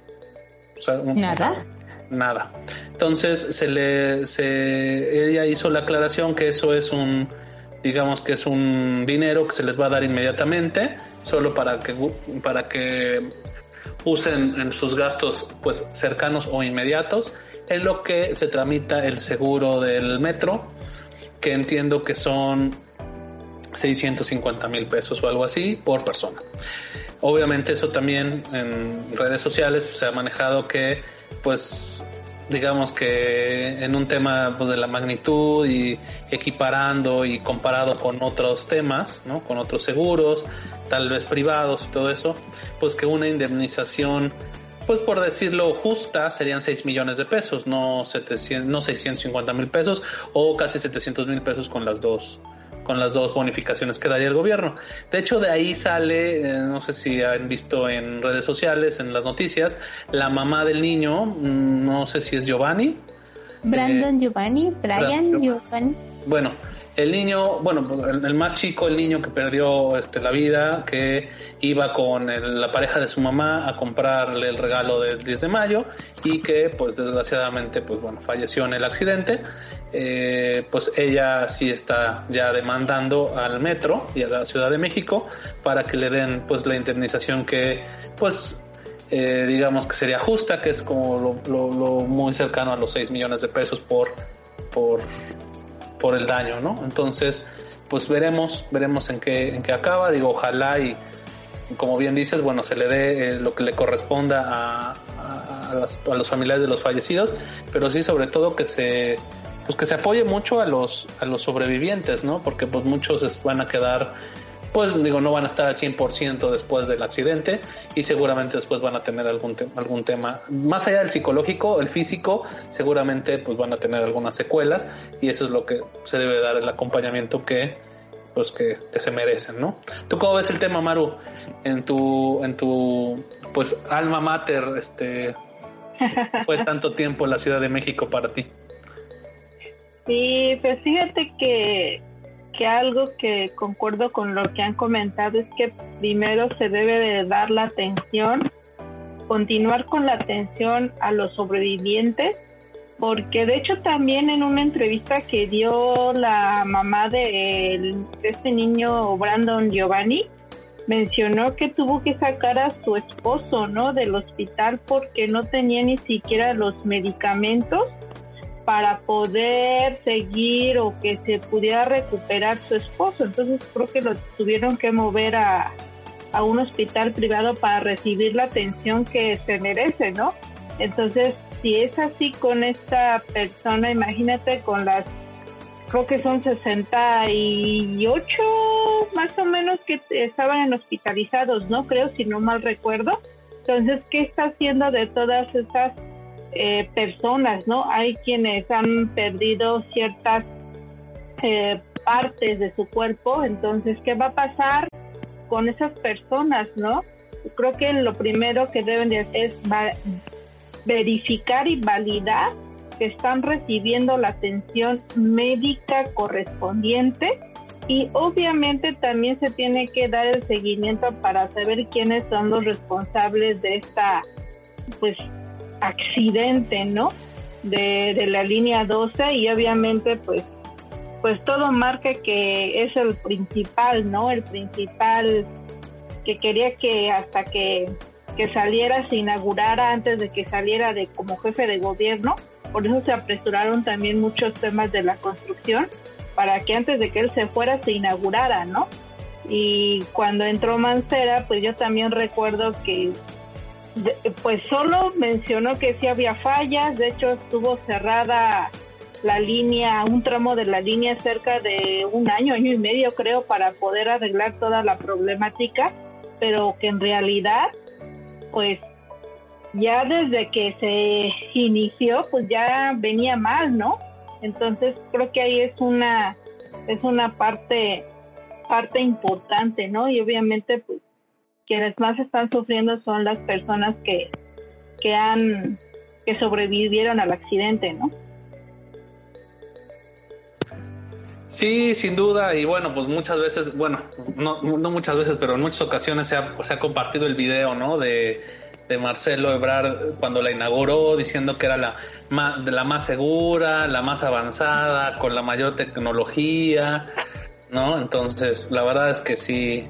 nada. Nada. Entonces, se le, se, ella hizo la aclaración que eso es un, digamos que es un dinero que se les va a dar inmediatamente, solo para que, para que usen en sus gastos pues cercanos o inmediatos, en lo que se tramita el seguro del metro, que entiendo que son 650 mil pesos o algo así por persona. Obviamente eso también en redes sociales se ha manejado que pues digamos que en un tema pues, de la magnitud y equiparando y comparado con otros temas, ¿no? con otros seguros, tal vez privados y todo eso, pues que una indemnización, pues por decirlo justa, serían 6 millones de pesos, no, 700, no 650 mil pesos o casi 700 mil pesos con las dos con las dos bonificaciones que daría el gobierno. De hecho, de ahí sale, eh, no sé si han visto en redes sociales, en las noticias, la mamá del niño, mm, no sé si es Giovanni. Brandon eh, Giovanni, Brian Giovanni. Bueno, el niño, bueno, el, más chico, el niño que perdió este, la vida, que iba con la pareja de su mamá a comprarle el regalo del 10 de mayo y que pues desgraciadamente pues bueno, falleció en el accidente, eh, pues ella sí está ya demandando al metro y a la Ciudad de México para que le den pues la indemnización que pues eh, digamos que sería justa, que es como lo, muy cercano a los 6 millones de pesos por, por por el daño, ¿no? Entonces, pues veremos, veremos en qué, en qué acaba, digo, ojalá y como bien dices, bueno, se le dé eh, lo que le corresponda a, a, a, los familiares de los fallecidos, pero sí sobre todo que se pues que se apoye mucho a los a los sobrevivientes, ¿no? Porque pues muchos van a quedar pues digo, no van a estar al 100% después del accidente y seguramente después van a tener algún, algún tema, más allá del psicológico, el físico, seguramente pues van a tener algunas secuelas y eso es lo que se debe dar el acompañamiento que pues que, se merecen, ¿no? ¿Tú cómo ves el tema, Maru? En tu, en tu pues alma mater, este <laughs> fue tanto tiempo la Ciudad de México para ti. Sí, pues fíjate que que algo que concuerdo con lo que han comentado es que primero se debe de dar la atención, continuar con la atención a los sobrevivientes, porque de hecho también en una entrevista que dio la mamá de, de este niño Brandon Giovanni, mencionó que tuvo que sacar a su esposo, ¿no? Del hospital porque no tenía ni siquiera los medicamentos para poder seguir o que se pudiera recuperar su esposo. Entonces creo que lo tuvieron que mover a, a un hospital privado para recibir la atención que se merece, ¿no? Entonces, si es así con esta persona, imagínate con las, creo que son 68 más o menos que estaban hospitalizados, ¿no? Creo, si no mal recuerdo. Entonces, ¿qué está haciendo de todas esas eh, personas, ¿no? Hay quienes han perdido ciertas eh, partes de su cuerpo, entonces, ¿qué va a pasar con esas personas, ¿no? Creo que lo primero que deben de hacer es verificar y validar que están recibiendo la atención médica correspondiente y obviamente también se tiene que dar el seguimiento para saber quiénes son los responsables de esta pues accidente, ¿no? De, de la línea 12 y obviamente pues pues todo marca que es el principal, ¿no? El principal que quería que hasta que que saliera, se inaugurara antes de que saliera de como jefe de gobierno. Por eso se apresuraron también muchos temas de la construcción para que antes de que él se fuera se inaugurara, ¿no? Y cuando entró Mancera, pues yo también recuerdo que pues solo mencionó que sí había fallas, de hecho estuvo cerrada la línea, un tramo de la línea cerca de un año, año y medio creo, para poder arreglar toda la problemática, pero que en realidad pues ya desde que se inició, pues ya venía mal, ¿no? Entonces creo que ahí es una es una parte parte importante, ¿no? Y obviamente pues quienes más están sufriendo son las personas que que han que sobrevivieron al accidente, ¿no? Sí, sin duda, y bueno, pues muchas veces, bueno, no, muchas veces, pero en muchas ocasiones se ha, se ha compartido el video, ¿no? De, de Marcelo Ebrard cuando la inauguró, diciendo que era la más, la más segura, la más avanzada, con la mayor tecnología, ¿no? Entonces, la verdad es que sí,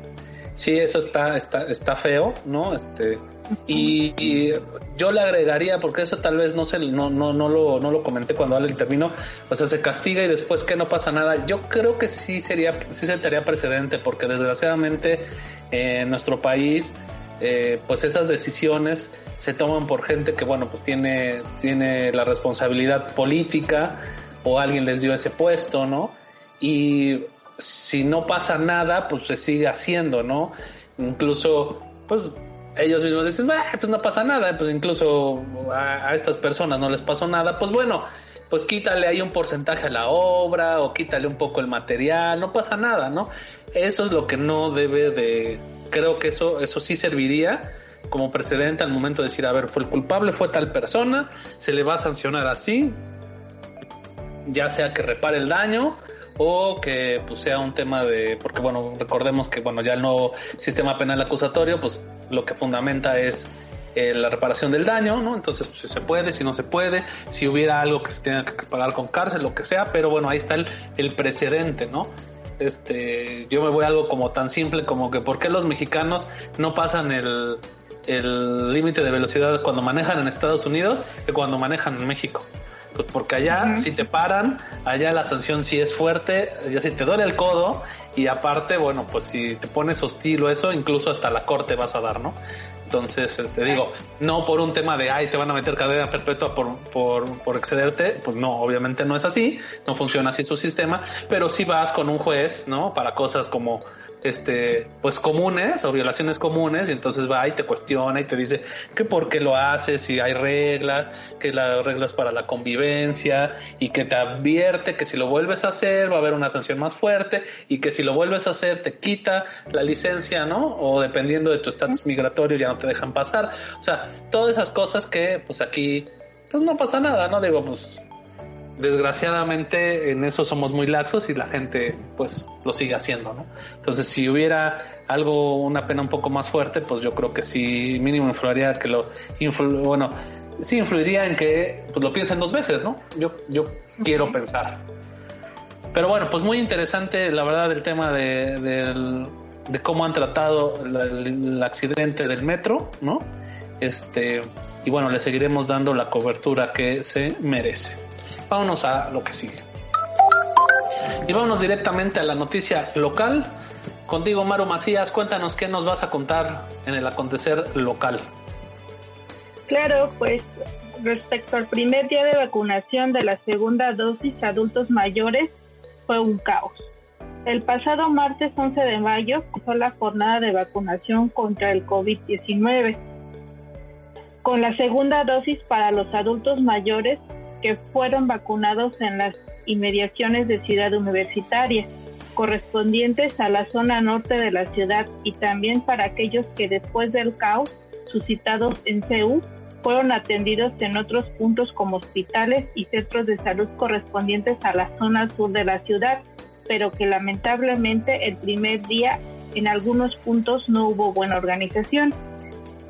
sí, eso está, está, está feo, ¿no? Este, y, yo le agregaría, porque eso tal vez no se, no, no, no lo, no lo comenté cuando Ale terminó, o sea, se castiga y después que no pasa nada. Yo creo que sí sería, sí se sentaría precedente, porque desgraciadamente en nuestro país, eh, pues esas decisiones se toman por gente que, bueno, pues tiene, tiene la responsabilidad política o alguien les dio ese puesto, ¿no? Y si no pasa nada, pues se sigue haciendo, ¿no? Incluso, pues ellos mismos dicen, pues no pasa nada, pues incluso a, estas personas no les pasó nada, pues bueno, pues quítale ahí un porcentaje a la obra o quítale un poco el material, no pasa nada, ¿no? Eso es lo que no debe de, creo que eso, eso sí serviría como precedente al momento de decir, a ver, fue el culpable fue tal persona, se le va a sancionar así, ya sea que repare el daño o que pues, sea un tema de, porque bueno, recordemos que bueno, ya el nuevo sistema penal acusatorio, pues lo que fundamenta es eh, la reparación del daño, ¿no? Entonces, pues, si se puede, si no se puede, si hubiera algo que se tenga que pagar con cárcel, lo que sea, pero bueno, ahí está el, el precedente, ¿no? Este, yo me voy a algo como tan simple como que por qué los mexicanos no pasan el el límite de velocidad cuando manejan en Estados Unidos que cuando manejan en México. Pues porque allá si te paran, allá la sanción sí es fuerte, ya si te duele el codo y aparte, bueno, pues si te pones hostil o eso, incluso hasta la corte vas a dar, ¿no? Entonces, te este, digo, no por un tema de, ay, te van a meter cadena perpetua por, por, por excederte, pues no, obviamente no es así, no funciona así su sistema, pero si vas con un juez, ¿no? Para cosas como este, pues comunes o violaciones comunes y entonces va y te cuestiona y te dice que por qué lo haces, si hay reglas, que las reglas para la convivencia y que te advierte que si lo vuelves a hacer va a haber una sanción más fuerte y que si lo vuelves a hacer te quita la licencia, ¿no? O dependiendo de tu estatus migratorio ya no te dejan pasar. O sea, todas esas cosas que pues aquí pues no pasa nada, ¿no? Digo, pues desgraciadamente en eso somos muy laxos y la gente pues lo sigue haciendo, ¿no? Entonces si hubiera algo, una pena un poco más fuerte, pues yo creo que sí mínimo influiría que lo, bueno, sí influiría en que pues lo piensen dos veces, ¿no? Yo, yo quiero pensar. Pero bueno, pues muy interesante la verdad el tema de, de cómo han tratado el accidente del metro, ¿no? Este, y bueno, le seguiremos dando la cobertura que se merece. Vámonos a lo que sigue. Y vámonos directamente a la noticia local. Contigo, Maru Macías, cuéntanos qué nos vas a contar en el acontecer local. Claro, pues respecto al primer día de vacunación de la segunda dosis a adultos mayores, fue un caos. El pasado martes 11 de mayo fue la jornada de vacunación contra el COVID-19, con la segunda dosis para los adultos mayores que fueron vacunados en las inmediaciones de Ciudad Universitaria, correspondientes a la zona norte de la ciudad y también para aquellos que después del caos suscitados en CEU fueron atendidos en otros puntos como hospitales y centros de salud correspondientes a la zona sur de la ciudad, pero que lamentablemente el primer día en algunos puntos no hubo buena organización.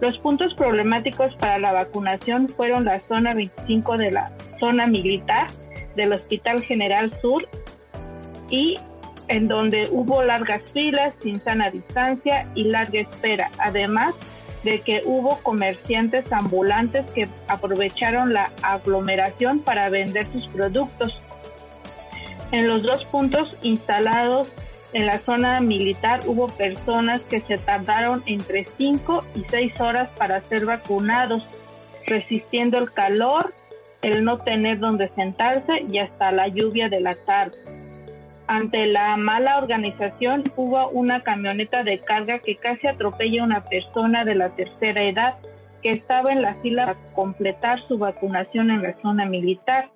Los puntos problemáticos para la vacunación fueron la zona 25 de la zona militar del Hospital General Sur y en donde hubo largas filas sin sana distancia y larga espera, además de que hubo comerciantes ambulantes que aprovecharon la aglomeración para vender sus productos. En los dos puntos instalados en la zona militar hubo personas que se tardaron entre 5 y 6 horas para ser vacunados, resistiendo el calor, el no tener donde sentarse y hasta la lluvia de la tarde. Ante la mala organización hubo una camioneta de carga que casi atropella a una persona de la tercera edad que estaba en la fila para completar su vacunación en la zona militar.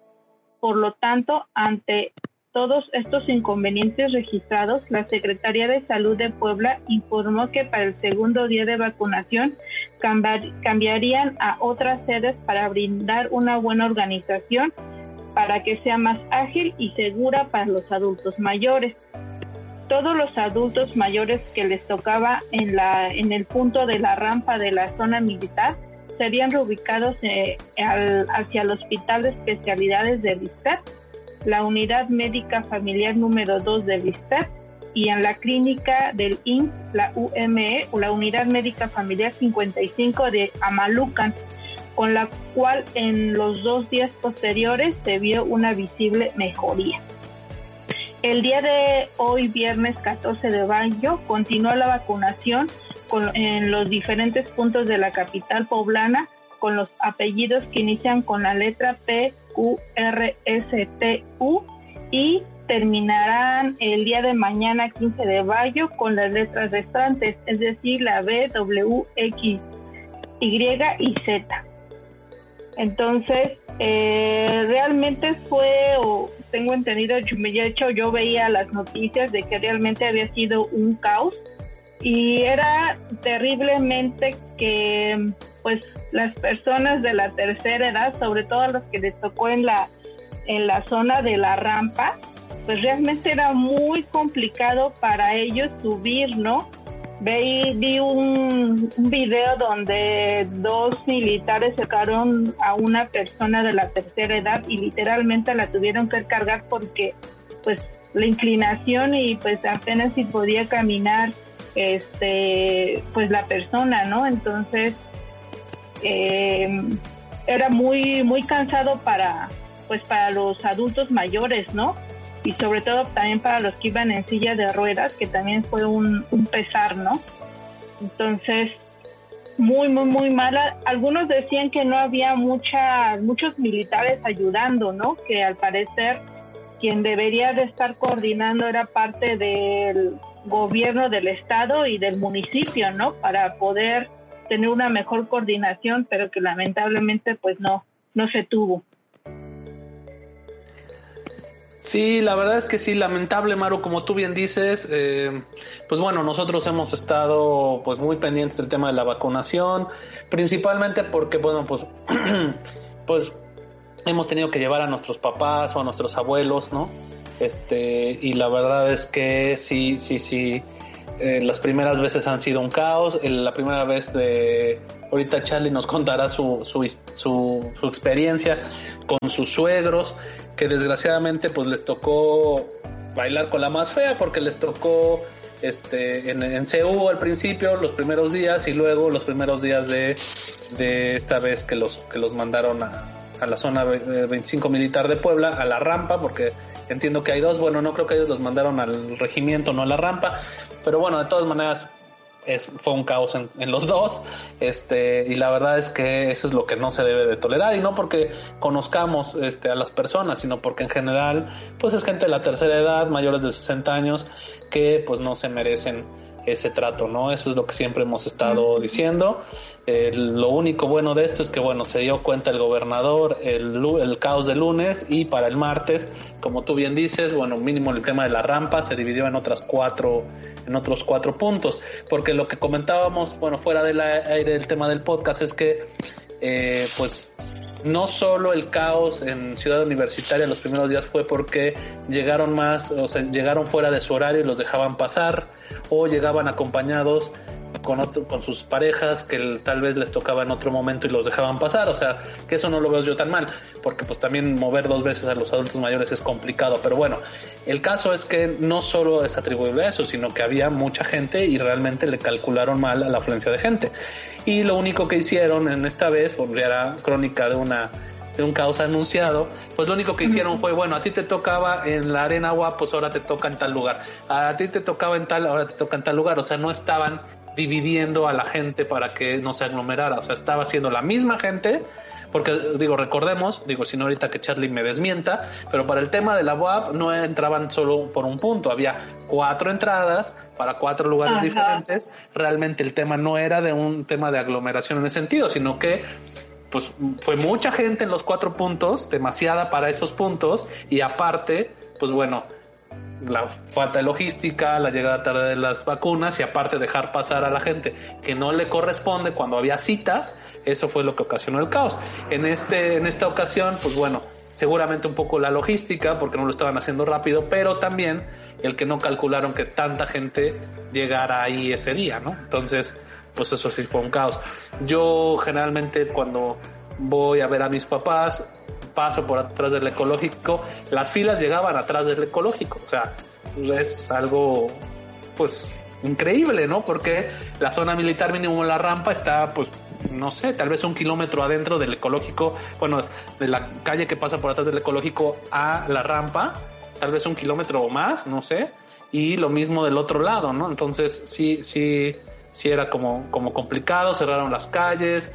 Por lo tanto, ante todos estos inconvenientes registrados, la Secretaría de Salud de Puebla informó que para el segundo día de vacunación cambiarían a otras sedes para brindar una buena organización para que sea más ágil y segura para los adultos mayores. Todos los adultos mayores que les tocaba en, el punto de la rampa de la zona militar serían reubicados eh, hacia el Hospital de Especialidades de Vistat, la Unidad Médica Familiar número 2 de Vistat y en la clínica del INS, la UME o la Unidad Médica Familiar 55 de Amalucan, con la cual en los dos días posteriores se vio una visible mejoría. El día de hoy, viernes 14 de mayo, continuó la vacunación en los diferentes puntos de la capital poblana con los apellidos que inician con la letra P, Q, R, S, T, U y terminarán el día de mañana 15 de mayo con las letras restantes, es decir, la B, W, X, Y y Z. Entonces, eh, realmente fue, o tengo entendido, de hecho yo veía las noticias de que realmente había sido un caos y era terriblemente que pues las personas de la tercera edad, sobre todo los que les tocó en la en la zona de la rampa, pues realmente era muy complicado para ellos subir, ¿no? vi un, video donde dos militares sacaron a una persona de la tercera edad y literalmente la tuvieron que cargar porque pues la inclinación y pues apenas si podía caminar este pues la persona no entonces eh, era muy muy cansado para pues para los adultos mayores no y sobre todo también para los que iban en silla de ruedas, que también fue un, pesar, ¿no? Entonces, muy, muy, muy mala. Algunos decían que no había mucha, muchos militares ayudando, ¿no? Que al parecer quien debería de estar coordinando era parte del gobierno del estado y del municipio, ¿no? Para poder tener una mejor coordinación, pero que lamentablemente pues no, no se tuvo. Sí, la verdad es que sí, lamentable, Maru, como tú bien dices, eh, pues bueno, nosotros hemos estado pues muy pendientes del tema de la vacunación, principalmente porque, bueno, pues, <clears throat> pues hemos tenido que llevar a nuestros papás o a nuestros abuelos, ¿no? Este, y la verdad es que sí, sí, sí, eh, las primeras veces han sido un caos, la primera vez de Ahorita Charlie nos contará su, su, su, experiencia con sus suegros, que desgraciadamente pues les tocó bailar con la más fea porque les tocó este en, en CU al principio los primeros días y luego los primeros días de, de esta vez que los que los mandaron a, a la zona 25 militar de Puebla a la rampa porque entiendo que hay dos. Bueno no creo que ellos los mandaron al regimiento no a la rampa. Pero bueno de todas maneras es, fue un caos en, en, los dos, este, y la verdad es que eso es lo que no se debe de tolerar, y no porque conozcamos este, a las personas, sino porque en general, pues es gente de la tercera edad, mayores de 60 años, que pues no se merecen ese trato, ¿no? Eso es lo que siempre hemos estado diciendo. Eh, lo único bueno de esto es que, bueno, se dio cuenta el gobernador el, el caos de lunes y para el martes, como tú bien dices, bueno, mínimo el tema de la rampa se dividió en otras cuatro, en otros cuatro puntos, porque lo que comentábamos, bueno, fuera del aire el tema del podcast es que, eh, pues, no solo el caos en Ciudad Universitaria los primeros días fue porque llegaron más, o sea, llegaron fuera de su horario y los dejaban pasar, o llegaban acompañados con, con sus parejas que tal vez les tocaba en otro momento y los dejaban pasar. O sea, que eso no lo veo yo tan mal, porque pues también mover dos veces a los adultos mayores es complicado. Pero bueno, el caso es que no solo es atribuible a eso, sino que había mucha gente y realmente le calcularon mal a la afluencia de gente. Y lo único que hicieron en esta vez, porque era crónica de una de un caos anunciado, pues lo único que hicieron fue, bueno, a ti te tocaba en la arena agua, pues ahora te toca en tal lugar. A ti te tocaba en tal, ahora te toca en tal lugar. O sea, no estaban dividiendo a la gente para que no se aglomerara. O sea, estaba siendo la misma gente, porque digo, recordemos, digo, si no ahorita que Charlie me desmienta, pero para el tema de la UAP no entraban solo por un punto, había cuatro entradas para cuatro lugares diferentes. Realmente el tema no era de un tema de aglomeración en ese sentido, sino que pues fue mucha gente en los cuatro puntos, demasiada para esos puntos, y aparte, pues bueno, la falta de logística, la llegada tarde de las vacunas y aparte dejar pasar a la gente que no le corresponde cuando había citas, eso fue lo que ocasionó el caos. En este en esta ocasión, pues bueno, seguramente un poco la logística porque no lo estaban haciendo rápido, pero también el que no calcularon que tanta gente llegara ahí ese día, ¿no? Entonces, pues eso sí fue un caos. Yo generalmente cuando voy a ver a mis papás, paso por atrás del ecológico, las filas llegaban atrás del ecológico, o sea, es algo pues increíble, ¿no? Porque la zona militar mínimo la rampa está pues no sé, tal vez un kilómetro adentro del ecológico, bueno, de la calle que pasa por atrás del ecológico a la rampa, tal vez un kilómetro o más, no sé, y lo mismo del otro lado, ¿no? Entonces sí, sí, sí era como, como complicado, cerraron las calles,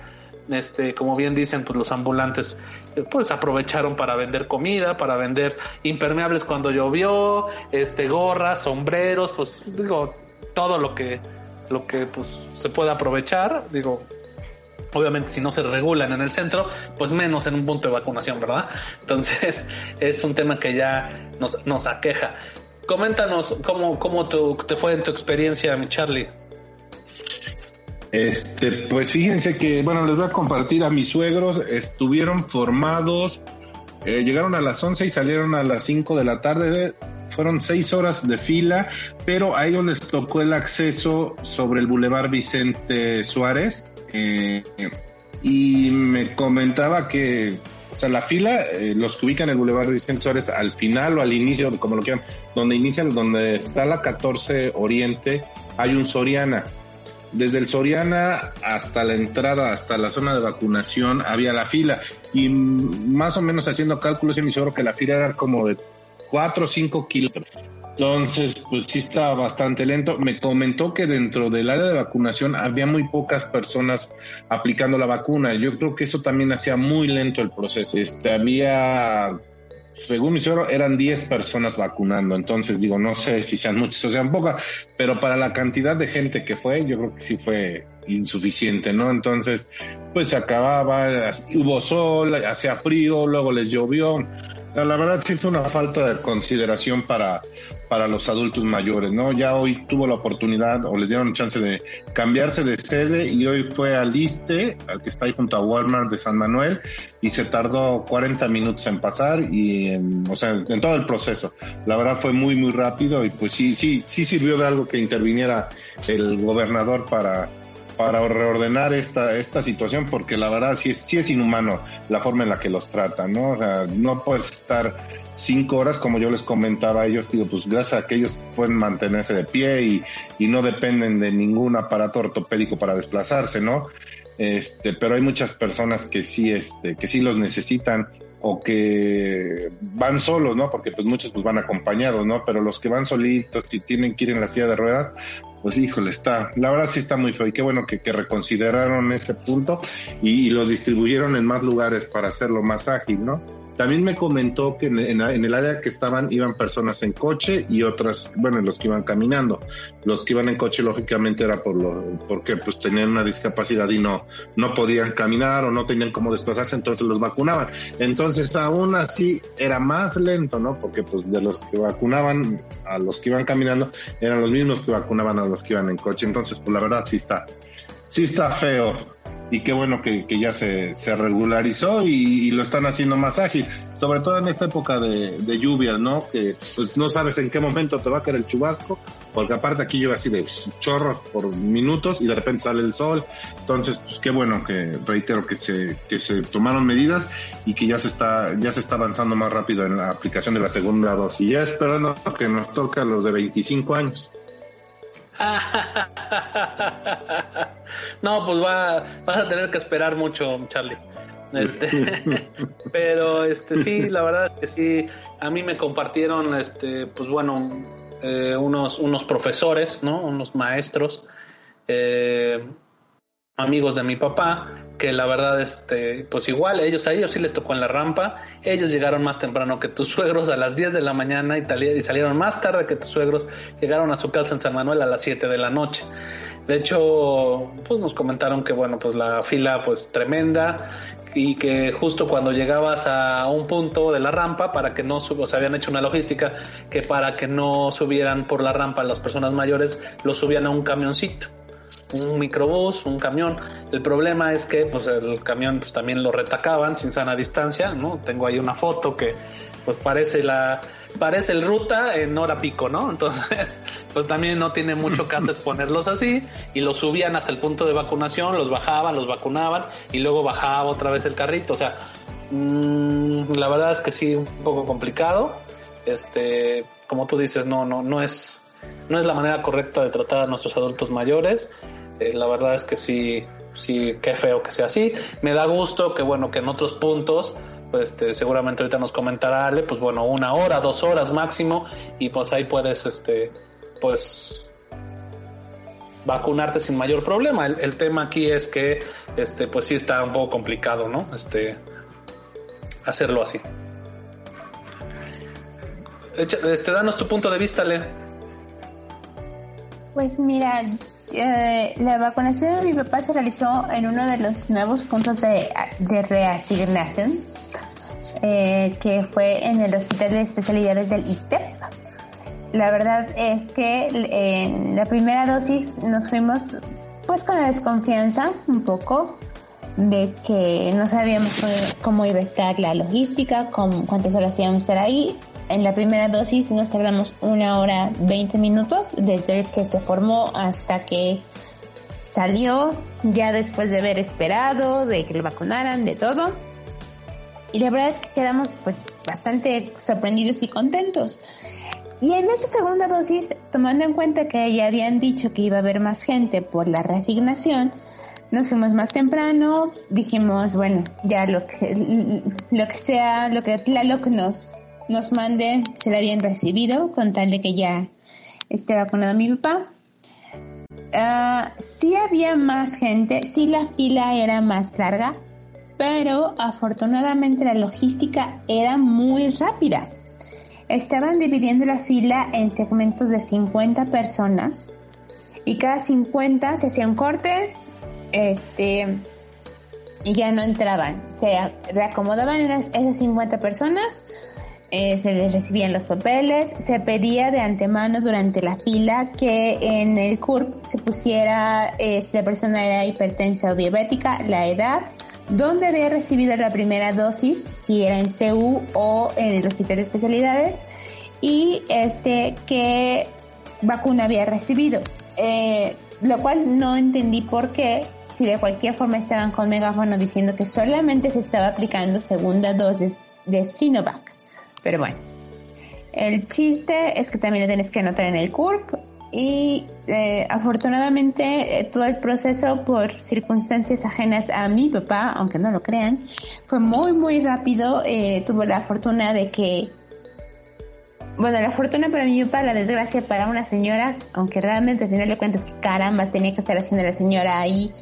este, como bien dicen, pues los ambulantes eh, pues aprovecharon para vender comida, para vender impermeables cuando llovió, este, gorras, sombreros, pues digo, todo lo que, lo que pues se puede aprovechar, digo, obviamente si no se regulan en el centro, pues menos en un punto de vacunación, ¿verdad? Entonces <laughs> es un tema que ya nos, nos aqueja. Coméntanos cómo, cómo te fue en tu experiencia, mi Charlie. Este, pues fíjense que, bueno, les voy a compartir a mis suegros, estuvieron formados, eh, llegaron a las 11 y salieron a las 5 de la tarde, fueron seis horas de fila, pero a ellos les tocó el acceso sobre el Boulevard Vicente Suárez, eh, y me comentaba que, o sea, la fila, eh, los que ubican el Boulevard Vicente Suárez al final o al inicio, como lo quieran, donde inician, donde está la 14 Oriente, hay un Soriana desde el Soriana hasta la entrada, hasta la zona de vacunación, había la fila. Y más o menos haciendo cálculos, yo me seguro que la fila era como de 4 o 5 kilómetros. Entonces, pues sí estaba bastante lento. Me comentó que dentro del área de vacunación había muy pocas personas aplicando la vacuna. Yo creo que eso también hacía muy lento el proceso. Este, había según mi suegro, eran 10 personas vacunando. Entonces, digo, no sé si sean muchas o sean pocas, pero para la cantidad de gente que fue, yo creo que sí fue insuficiente, ¿no? Entonces, pues se acababa, hubo sol, hacía frío, luego les llovió. La verdad sí es una falta de consideración para, para los adultos mayores, ¿no? Ya hoy tuvo la oportunidad o les dieron chance de cambiarse de sede y hoy fue al ISTE, al que está ahí junto a Walmart de San Manuel, y se tardó 40 minutos en pasar y, en, o sea, en todo el proceso. La verdad fue muy, muy rápido y pues sí, sí, sí sirvió de algo que interviniera el gobernador para, para reordenar esta, esta situación, porque la verdad sí es, sí es inhumano la forma en la que los tratan, ¿no? O sea, no puedes estar cinco horas, como yo les comentaba a ellos, digo, pues gracias a que ellos pueden mantenerse de pie y, y no dependen de ningún aparato ortopédico para desplazarse, ¿no? Este, pero hay muchas personas que sí, este, que sí los necesitan o que van solos, ¿no? Porque pues muchos pues van acompañados, ¿no? Pero los que van solitos y tienen que ir en la silla de ruedas, pues híjole, está, la verdad sí está muy feo y qué bueno que, reconsideraron ese punto y, los distribuyeron en más lugares para hacerlo más ágil, ¿no? También me comentó que en, el área que estaban iban personas en coche y otras, bueno, los que iban caminando. Los que iban en coche lógicamente era por lo, porque pues tenían una discapacidad y no, no podían caminar o no tenían cómo desplazarse, entonces los vacunaban. Entonces aún así era más lento, ¿no? Porque pues de los que vacunaban a los que iban caminando eran los mismos que vacunaban a los que iban en coche. Entonces pues la verdad sí está, sí está feo y qué bueno que, que ya se, se regularizó y, lo están haciendo más ágil, sobre todo en esta época de, de, lluvias, ¿no? Que pues no sabes en qué momento te va a caer el chubasco, porque aparte aquí llueve así de chorros por minutos y de repente sale el sol, entonces pues qué bueno que reitero que se, que se tomaron medidas y que ya se está, ya se está avanzando más rápido en la aplicación de la segunda dosis, y ya esperando que nos toque a los de 25 años. <laughs> no, pues va, vas a tener que esperar mucho, Charlie. Este, <laughs> pero este sí, la verdad es que sí, a mí me compartieron, este, pues bueno, eh, unos, unos profesores, ¿no? Unos maestros, eh, amigos de mi papá, que la verdad, este, pues igual, ellos, a ellos sí les tocó en la rampa, ellos llegaron más temprano que tus suegros a las 10 de la mañana y, y salieron más tarde que tus suegros, llegaron a su casa en San Manuel a las 7 de la noche. De hecho, pues nos comentaron que bueno, pues la fila pues tremenda y que justo cuando llegabas a un punto de la rampa para que no o sea, habían hecho una logística que para que no subieran por la rampa las personas mayores, los subían a un camioncito un microbús, un camión. El problema es que pues el camión pues también lo retacaban sin sana distancia, ¿no? Tengo ahí una foto que pues parece la parece el ruta en hora pico, ¿no? Entonces, <laughs> pues también no tiene mucho caso exponerlos así y los subían hasta el punto de vacunación, los bajaban, los vacunaban y luego bajaba otra vez el carrito, o sea, mmm, la verdad es que sí un poco complicado. Este, como tú dices, no no no es no es la manera correcta de tratar a nuestros adultos mayores. Eh, la verdad es que sí, sí, qué feo que sea así. Me da gusto que, bueno, que en otros puntos, pues este, seguramente ahorita nos comentará Ale, pues bueno, una hora, dos horas máximo, y pues ahí puedes, este, pues vacunarte sin mayor problema. El, tema aquí es que, este, pues sí está un poco complicado, ¿no? Este, hacerlo así. Este, danos tu punto de vista, Ale. Pues mira, eh, la vacunación de mi papá se realizó en uno de los nuevos puntos de, reasignación, eh, que fue en el Hospital de Especialidades del ISTEP. La verdad es que en la primera dosis nos fuimos pues con la desconfianza un poco de que no sabíamos cómo iba a estar la logística, cuántas horas íbamos a estar ahí en la primera dosis nos tardamos una hora 20 minutos desde que se formó hasta que salió, ya después de haber esperado, de que lo vacunaran, de todo. Y la verdad es que quedamos pues bastante sorprendidos y contentos. Y en esa segunda dosis, tomando en cuenta que ya habían dicho que iba a haber más gente por la reasignación, nos fuimos más temprano, dijimos, bueno, ya lo que, lo que sea, lo que Tlaloc nos nos mande se la habían recibido con tal de que ya esté vacunado mi papá. Uh, sí había más gente, sí la fila era más larga, pero afortunadamente la logística era muy rápida. Estaban dividiendo la fila en segmentos de 50 personas y cada 50 se hacía un corte, este, y ya no entraban. Se reacomodaban esas 50 personas, eh, se les recibían los papeles, se pedía de antemano durante la fila que en el CURP se pusiera eh, si la persona era hipertensa o diabética, la edad, dónde había recibido la primera dosis, si era en CU o en el hospital de especialidades, y este qué vacuna había recibido. Eh, lo cual no entendí por qué, si de cualquier forma estaban con megáfono diciendo que solamente se estaba aplicando segunda dosis de Sinovac. Pero bueno, el chiste es que también lo tienes que anotar en el CURP y eh, afortunadamente eh, todo el proceso por circunstancias ajenas a mi papá, aunque no lo crean, fue muy muy rápido. Eh, tuvo la fortuna de que bueno, la fortuna para mi papá, la desgracia para una señora, aunque realmente al final de cuentas que caramba tenía que estar haciendo la señora ahí,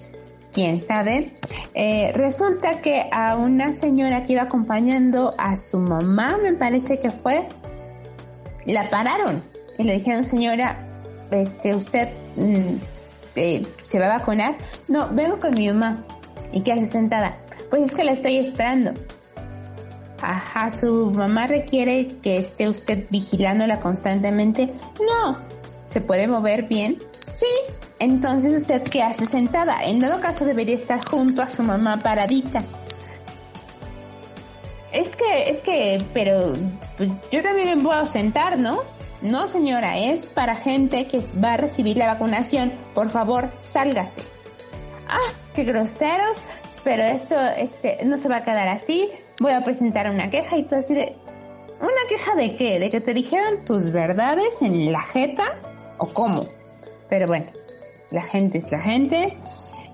quién sabe. Eh, resulta que a una señora que iba acompañando a su mamá, me parece que fue, la pararon y le dijeron, señora, este, usted mm, eh, se va a vacunar. No, vengo con mi mamá. ¿Y qué hace sentada? Pues es que la estoy esperando. Ajá, su mamá requiere que esté usted vigilándola constantemente. No, ¿se puede mover bien? Sí. Entonces, ¿usted qué hace sentada? En todo caso, debería estar junto a su mamá paradita. Es que, es que, pero pues, yo también me puedo sentar, ¿no? No, señora, es para gente que va a recibir la vacunación. Por favor, sálgase. Ah, qué groseros, pero esto este, no se va a quedar así voy a presentar una queja y tú así de, ¿una queja de qué? ¿De que te dijeran tus verdades en la jeta? ¿O cómo? Pero bueno, la gente es la gente.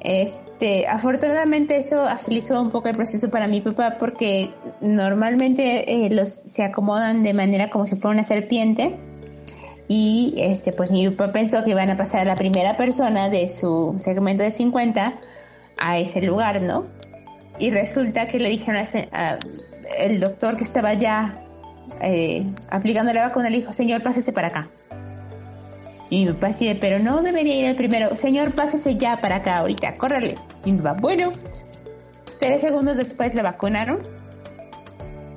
Este, afortunadamente eso agilizó un poco el proceso para mi papá porque normalmente eh, los se acomodan de manera como si fuera una serpiente y este pues mi papá pensó que iban a pasar a la primera persona de su segmento de 50 a ese lugar, ¿no? y resulta que le dijeron a, el doctor que estaba ya eh, aplicando la vacuna le dijo, señor, pásese para acá. Y mi papá decía, pero no debería ir el primero, señor, pásese ya para acá ahorita, córrele. Y mi papá, bueno, tres segundos después le vacunaron.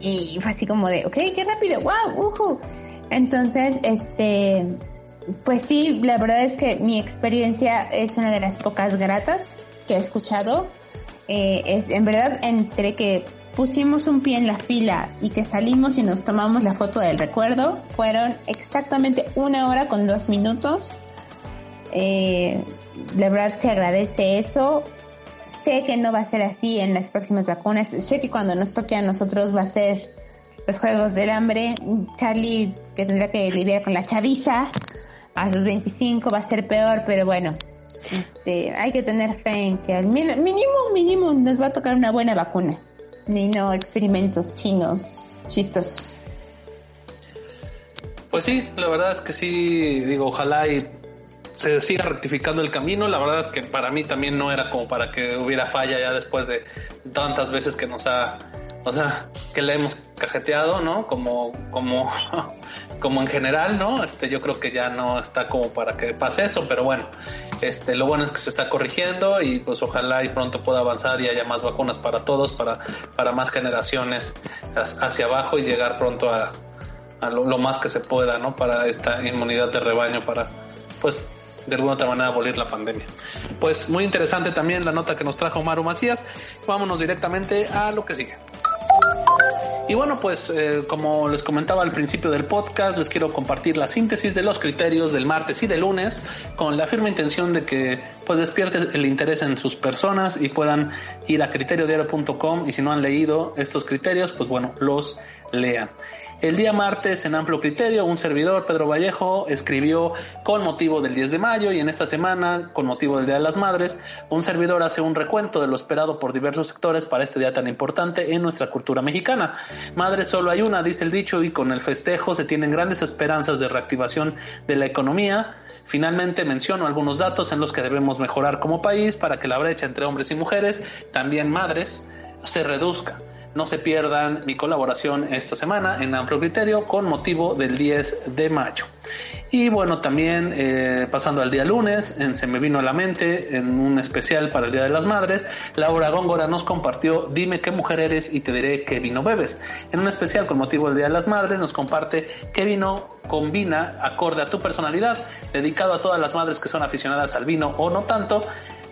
Y fue así como de, ok, qué rápido, wow, uhu. Entonces, este, pues sí, la verdad es que mi experiencia es una de las pocas gratas que he escuchado eh, es, en verdad entre que pusimos un pie en la fila y que salimos y nos tomamos la foto del recuerdo, fueron exactamente una hora con dos minutos. Eh, la verdad se agradece eso. Sé que no va a ser así en las próximas vacunas. Sé que cuando nos toque a nosotros va a ser los Juegos del Hambre. Charlie, que tendrá que lidiar con la chaviza a sus 25, va a ser peor, pero bueno, este, hay que tener fe en que al mínimo, mínimo nos va a tocar una buena vacuna. Ni no experimentos chinos, chistos. Pues sí, la verdad es que sí, digo, ojalá y se siga rectificando el camino. La verdad es que para mí también no era como para que hubiera falla ya después de tantas veces que nos ha o sea, que le hemos cajeteado, ¿no? Como, como, <laughs> como en general, ¿no? Este, yo creo que ya no está como para que pase eso, pero bueno, este, lo bueno es que se está corrigiendo y pues ojalá y pronto pueda avanzar y haya más vacunas para todos, para, para más generaciones hacia abajo y llegar pronto a, a lo, más que se pueda, ¿no? Para esta inmunidad de rebaño, para, pues, de alguna otra manera abolir la pandemia. Pues muy interesante también la nota que nos trajo Maru Macías. Vámonos directamente a lo que sigue. Y bueno, pues eh, como les comentaba al principio del podcast, les quiero compartir la síntesis de los criterios del martes y del lunes con la firme intención de que pues despierte el interés en sus personas y puedan ir a criteriodiario.com y si no han leído estos criterios, pues bueno, los lean. El día martes, en amplio criterio, un servidor, Pedro Vallejo, escribió con motivo del 10 de mayo y en esta semana, con motivo del Día de las Madres, un servidor hace un recuento de lo esperado por diversos sectores para este día tan importante en nuestra cultura mexicana. Madre solo hay una, dice el dicho, y con el festejo se tienen grandes esperanzas de reactivación de la economía. Finalmente menciono algunos datos en los que debemos mejorar como país para que la brecha entre hombres y mujeres, también madres, se reduzca. No se pierdan mi colaboración esta semana en Amplio Criterio con motivo del 10 de mayo. Y bueno, también eh, pasando al día lunes, en, se me vino a la mente en un especial para el Día de las Madres, Laura Góngora nos compartió Dime qué mujer eres y te diré qué vino bebes. En un especial con motivo del Día de las Madres nos comparte qué vino combina acorde a tu personalidad, dedicado a todas las madres que son aficionadas al vino o no tanto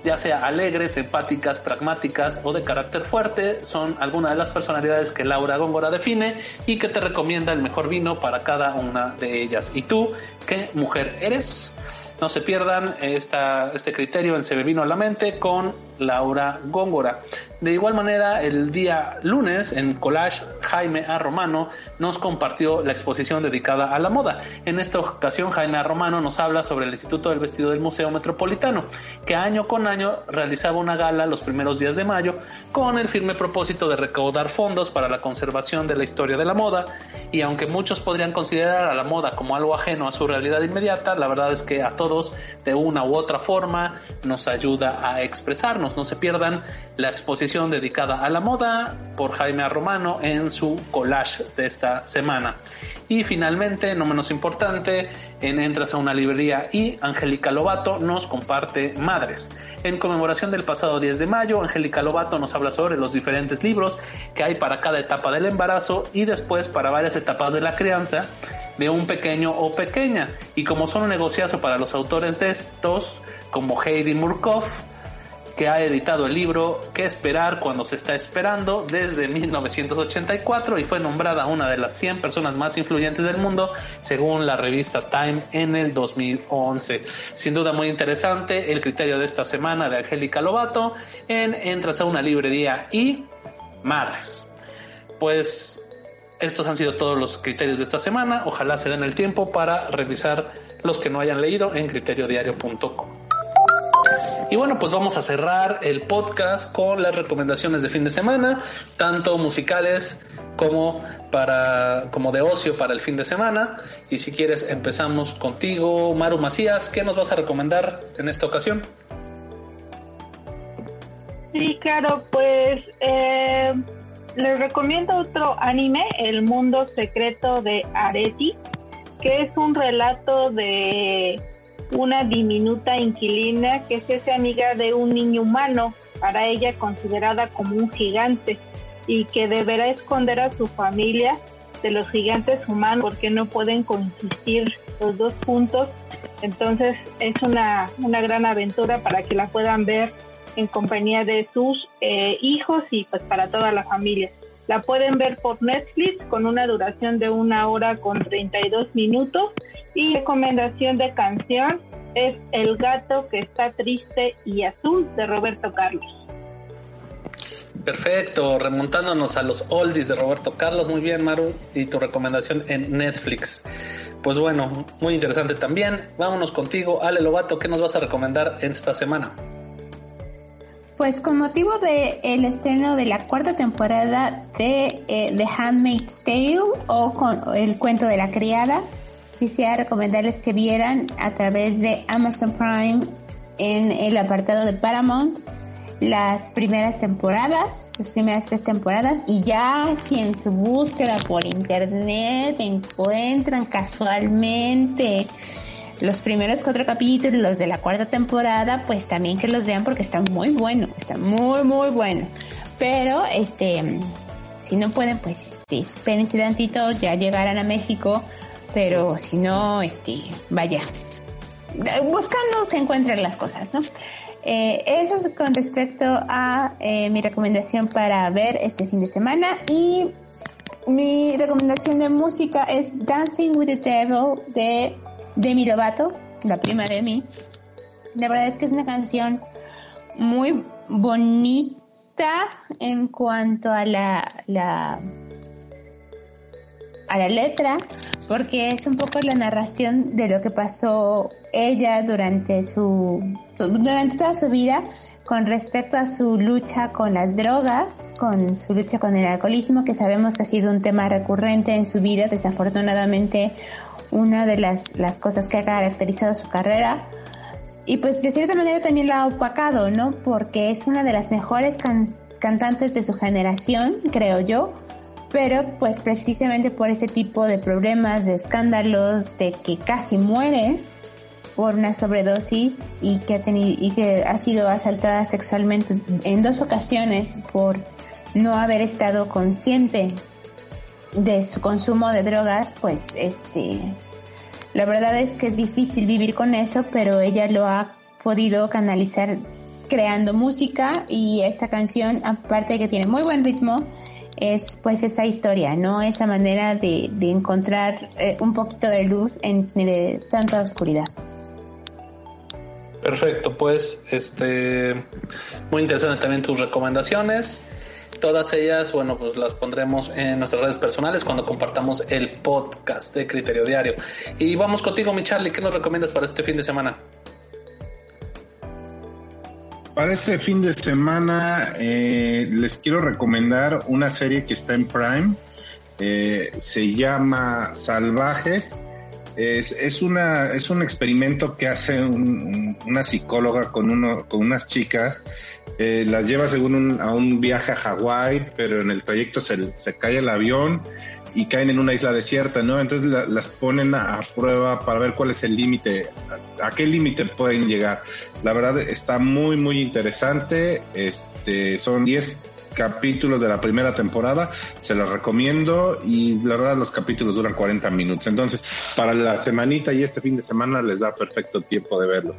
ya sea alegres, empáticas, pragmáticas o de carácter fuerte, son algunas de las personalidades que Laura Góngora define y que te recomienda el mejor vino para cada una de ellas. ¿Y tú qué mujer eres? No se pierdan esta, este criterio en Se me vino a la mente con Laura Góngora. De igual manera, el día lunes en Collage, Jaime A. Romano nos compartió la exposición dedicada a la moda. En esta ocasión, Jaime A. Romano nos habla sobre el Instituto del Vestido del Museo Metropolitano, que año con año realizaba una gala los primeros días de mayo con el firme propósito de recaudar fondos para la conservación de la historia de la moda. Y aunque muchos podrían considerar a la moda como algo ajeno a su realidad inmediata, la verdad es que a todos, de una u otra forma, nos ayuda a expresarnos. No se pierdan la exposición dedicada a la moda por Jaime Romano en su collage de esta semana. Y finalmente, no menos importante, en Entras a una librería y Angélica Lobato nos comparte Madres. En conmemoración del pasado 10 de mayo, Angélica Lobato nos habla sobre los diferentes libros que hay para cada etapa del embarazo y después para varias etapas de la crianza de un pequeño o pequeña. Y como son un negociazo para los autores de estos, como Heidi Murkoff, que ha editado el libro ¿Qué esperar cuando se está esperando? desde 1984 y fue nombrada una de las 100 personas más influyentes del mundo según la revista Time en el 2011. Sin duda muy interesante el criterio de esta semana de Angélica Lobato en Entras a una librería y Madres. Pues estos han sido todos los criterios de esta semana. Ojalá se den el tiempo para revisar los que no hayan leído en criteriodiario.com. Y bueno, pues vamos a cerrar el podcast con las recomendaciones de fin de semana, tanto musicales como para como de ocio para el fin de semana. Y si quieres empezamos contigo, Maru Macías, ¿qué nos vas a recomendar en esta ocasión? Sí, claro, pues eh, les recomiendo otro anime, El Mundo Secreto de Areti, que es un relato de una diminuta inquilina que se hace amiga de un niño humano, para ella considerada como un gigante, y que deberá esconder a su familia de los gigantes humanos porque no pueden coexistir los dos juntos. Entonces es una, una gran aventura para que la puedan ver en compañía de sus eh, hijos y pues para toda la familia. La pueden ver por Netflix con una duración de una hora con 32 minutos y recomendación de canción es El gato que está triste y azul de Roberto Carlos. Perfecto, remontándonos a los oldies de Roberto Carlos, muy bien Maru, y tu recomendación en Netflix. Pues bueno, muy interesante también. Vámonos contigo, Ale Lobato, ¿qué nos vas a recomendar esta semana? Pues con motivo del el estreno de la cuarta temporada de eh, The Handmaid's Tale o con el cuento de la criada, quisiera recomendarles que vieran a través de Amazon Prime en el apartado de Paramount las primeras temporadas, las primeras tres temporadas y ya si en su búsqueda por internet encuentran casualmente los primeros cuatro capítulos de la cuarta temporada, pues también que los vean porque están muy buenos, están muy, muy buenos. Pero, este, si no pueden, pues, este, espérense tantito, ya llegarán a México, pero si no, este, vaya, buscando se encuentran las cosas, ¿no? Eh, eso es con respecto a eh, mi recomendación para ver este fin de semana y mi recomendación de música es Dancing with the Devil de Demi Lovato, la prima de mí. La verdad es que es una canción muy bonita en cuanto a la, la a la letra, porque es un poco la narración de lo que pasó ella durante su durante toda su vida con respecto a su lucha con las drogas, con su lucha con el alcoholismo, que sabemos que ha sido un tema recurrente en su vida, desafortunadamente una de las, las cosas que ha caracterizado su carrera. Y pues de cierta manera también la ha opacado, ¿no? Porque es una de las mejores cantantes de su generación, creo yo, pero pues precisamente por ese tipo de problemas, de escándalos, de que casi muere por una sobredosis y que ha tenido y que ha sido asaltada sexualmente en dos ocasiones por no haber estado consciente de su consumo de drogas, pues este, la verdad es que es difícil vivir con eso, pero ella lo ha podido canalizar creando música y esta canción, aparte de que tiene muy buen ritmo, es pues esa historia, ¿no? Esa manera de, encontrar eh, un poquito de luz entre tanta oscuridad. Perfecto, pues este muy interesante también tus recomendaciones. Todas ellas, bueno, pues las pondremos en nuestras redes personales cuando compartamos el podcast de Criterio Diario. Y vamos contigo, mi Charlie, ¿qué nos recomiendas para este fin de semana? Para este fin de semana eh, les quiero recomendar una serie que está en Prime. Eh, se llama Salvajes. Es, una, es un experimento que hace una psicóloga con, uno, con unas chicas eh, las lleva según a un viaje a Hawái, pero en el trayecto se, se, cae el avión y caen en una isla desierta, ¿no? Entonces las ponen a, prueba para ver cuál es el límite, a, qué límite pueden llegar. La verdad está muy, muy interesante. Este, son 10 capítulos de la primera temporada, se los recomiendo y la verdad los capítulos duran 40 minutos. Entonces, para la semanita y este fin de semana les da perfecto tiempo de verlo.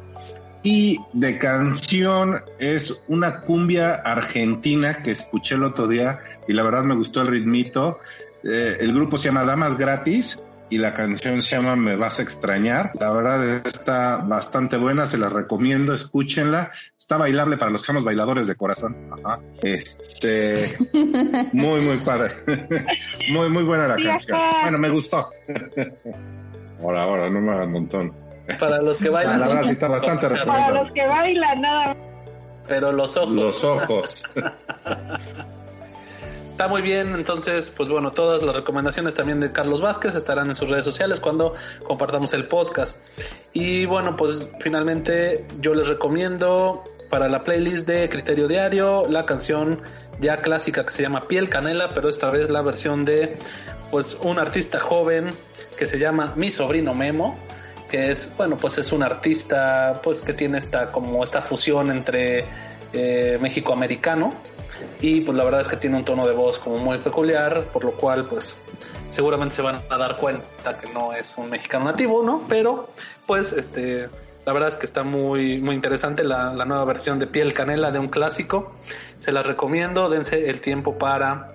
Y de canción es una cumbia argentina que escuché el otro día y la verdad me gustó el ritmito. Eh, el grupo se llama Damas Gratis y la canción se llama Me vas a extrañar. La verdad está bastante buena, se la recomiendo, escúchenla. Está bailable para los que somos bailadores de corazón. Ajá. Este, <laughs> muy, muy padre. <laughs> muy, muy buena la canción. Bueno, me gustó. <laughs> ahora, ahora, no me hagan montón. Para los que bailan. Para los que bailan, nada. Pero los ojos. Los ojos. Está muy bien, entonces, pues bueno, todas las recomendaciones también de Carlos Vázquez estarán en sus redes sociales cuando compartamos el podcast. Y bueno, pues finalmente yo les recomiendo para la playlist de Criterio Diario la canción ya clásica que se llama Piel Canela, pero esta vez la versión de pues un artista joven que se llama Mi Sobrino Memo que es, bueno, pues es un artista, pues que tiene esta, como esta fusión entre eh, México-americano y pues la verdad es que tiene un tono de voz como muy peculiar, por lo cual pues seguramente se van a dar cuenta que no es un mexicano nativo, ¿no? Pero pues este, la verdad es que está muy, muy interesante la, la nueva versión de Piel Canela de un clásico, se las recomiendo, dense el tiempo para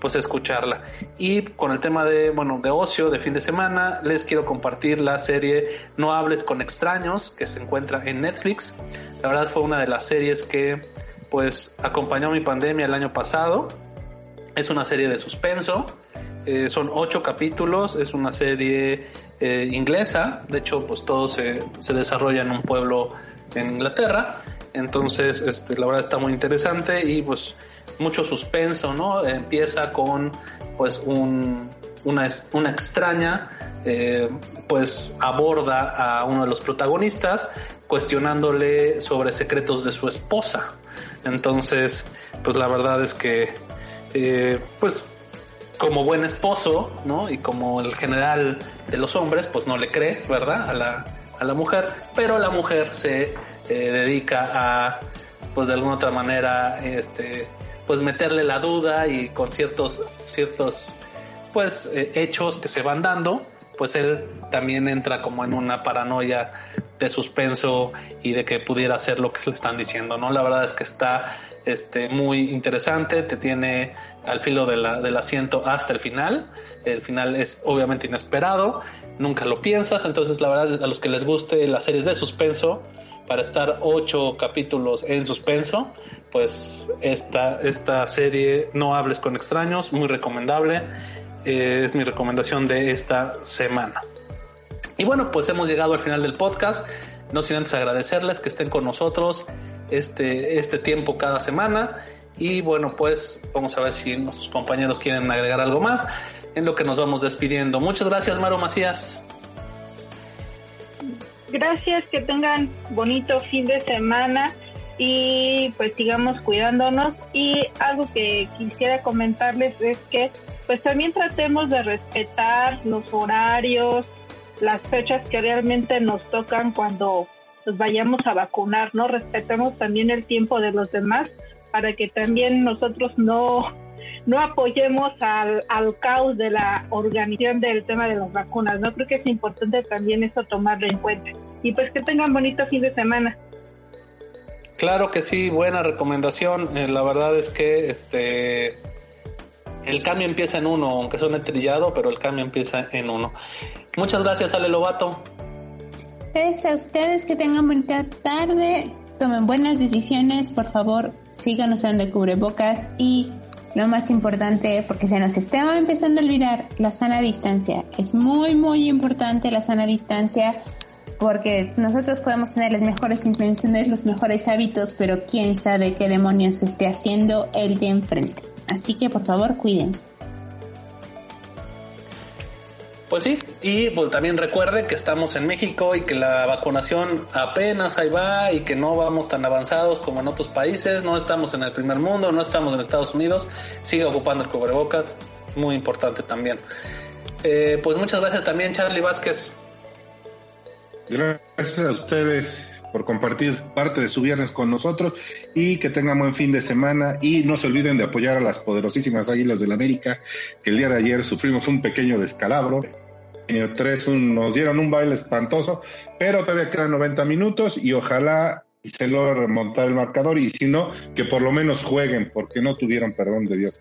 pues escucharla. Y con el tema de, bueno, de ocio, de fin de semana, les quiero compartir la serie No hables con extraños, que se encuentra en Netflix. La verdad fue una de las series que, pues, acompañó mi pandemia el año pasado. Es una serie de suspenso. Eh, son ocho capítulos, es una serie eh, inglesa, de hecho pues todo se, se desarrolla en un pueblo en Inglaterra, entonces este, la verdad está muy interesante y pues mucho suspenso, ¿no? Empieza con pues un, una, una extraña, eh, pues aborda a uno de los protagonistas cuestionándole sobre secretos de su esposa. Entonces, pues la verdad es que, eh, pues como buen esposo, ¿no? Y como el general de los hombres, pues no le cree, ¿verdad? A la, a la mujer, pero la mujer se eh, dedica a, pues de alguna otra manera, este, pues meterle la duda y con ciertos, ciertos pues eh, hechos que se van dando, pues él también entra como en una paranoia de suspenso y de que pudiera hacer lo que le están diciendo, ¿no? La verdad es que está este, muy interesante, te tiene al filo de la, del asiento hasta el final. El final es obviamente inesperado, nunca lo piensas, entonces la verdad a los que les guste las series de suspenso, para estar ocho capítulos en suspenso, pues esta, esta serie No hables con extraños, muy recomendable, eh, es mi recomendación de esta semana. Y bueno, pues hemos llegado al final del podcast, no sin antes agradecerles que estén con nosotros este, este tiempo cada semana. Y bueno, pues vamos a ver si nuestros compañeros quieren agregar algo más en lo que nos vamos despidiendo. Muchas gracias, Maro Macías. Gracias, que tengan bonito fin de semana y pues sigamos cuidándonos. Y algo que quisiera comentarles es que pues también tratemos de respetar los horarios, las fechas que realmente nos tocan cuando nos vayamos a vacunar, ¿no? Respetemos también el tiempo de los demás para que también nosotros no no apoyemos al, al caos de la organización del tema de las vacunas. No creo que es importante también eso tomarlo en cuenta. Y pues que tengan bonito fin de semana. Claro que sí, buena recomendación. Eh, la verdad es que este el cambio empieza en uno, aunque suene trillado, pero el cambio empieza en uno. Muchas gracias, Ale Lobato. Gracias a ustedes, que tengan bonita tarde, tomen buenas decisiones, por favor, sigan usando cubrebocas y lo más importante, porque se nos está empezando a olvidar, la sana distancia. Es muy, muy importante la sana distancia porque nosotros podemos tener las mejores intenciones, los mejores hábitos, pero quién sabe qué demonios esté haciendo el de enfrente. Así que por favor, cuídense. Pues sí, y pues también recuerde que estamos en México y que la vacunación apenas ahí va y que no vamos tan avanzados como en otros países, no estamos en el primer mundo, no estamos en Estados Unidos, sigue ocupando el cubrebocas, muy importante también. Eh, pues muchas gracias también Charlie Vázquez. Gracias a ustedes por compartir parte de su viernes con nosotros y que tengan buen fin de semana y no se olviden de apoyar a las poderosísimas Águilas del América que el día de ayer sufrimos un pequeño descalabro. En tres nos dieron un baile espantoso, pero todavía quedan 90 minutos y ojalá se logre remontar el marcador y si no, que por lo menos jueguen porque no tuvieron perdón de Dios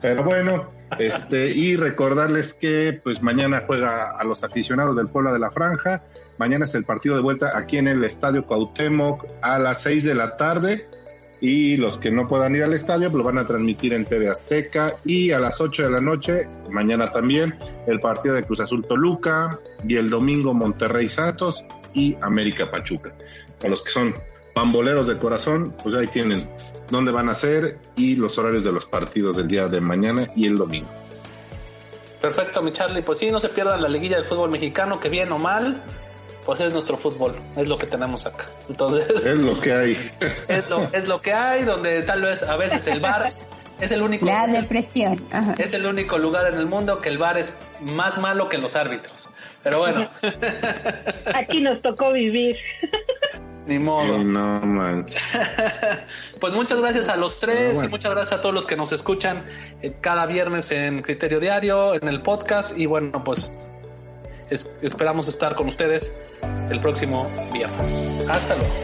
Pero bueno, este, y recordarles que pues mañana juega a los aficionados del Puebla de la Franja. Mañana es el partido de vuelta aquí en el Estadio Cuauhtémoc a las 6 de la tarde. Y los que no puedan ir al estadio pues, lo van a transmitir en TV Azteca. Y a las 8 de la noche, mañana también, el partido de Cruz Azul Toluca. Y el domingo Monterrey Santos y América Pachuca. A los que son pamboleros de corazón, pues ahí tienen dónde van a ser y los horarios de los partidos del día de mañana y el domingo. Perfecto, mi Charlie. Pues sí, no se pierdan la liguilla del fútbol mexicano, que bien o mal, pues es nuestro fútbol, es lo que tenemos acá. Entonces, es lo que hay. <laughs> Es lo, es lo que hay, donde tal vez a veces el bar es el único. La depresión. Es el único lugar en el mundo que el bar es más malo que los árbitros. Pero bueno. <laughs> Aquí nos tocó vivir. <laughs> Ni modo. no pues muchas gracias a los tres y muchas gracias a todos los que nos escuchan eh, cada viernes en Criterio Diario, en el podcast. Y bueno, pues esperamos estar con ustedes el próximo viernes. Hasta luego.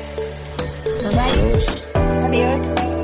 Adiós.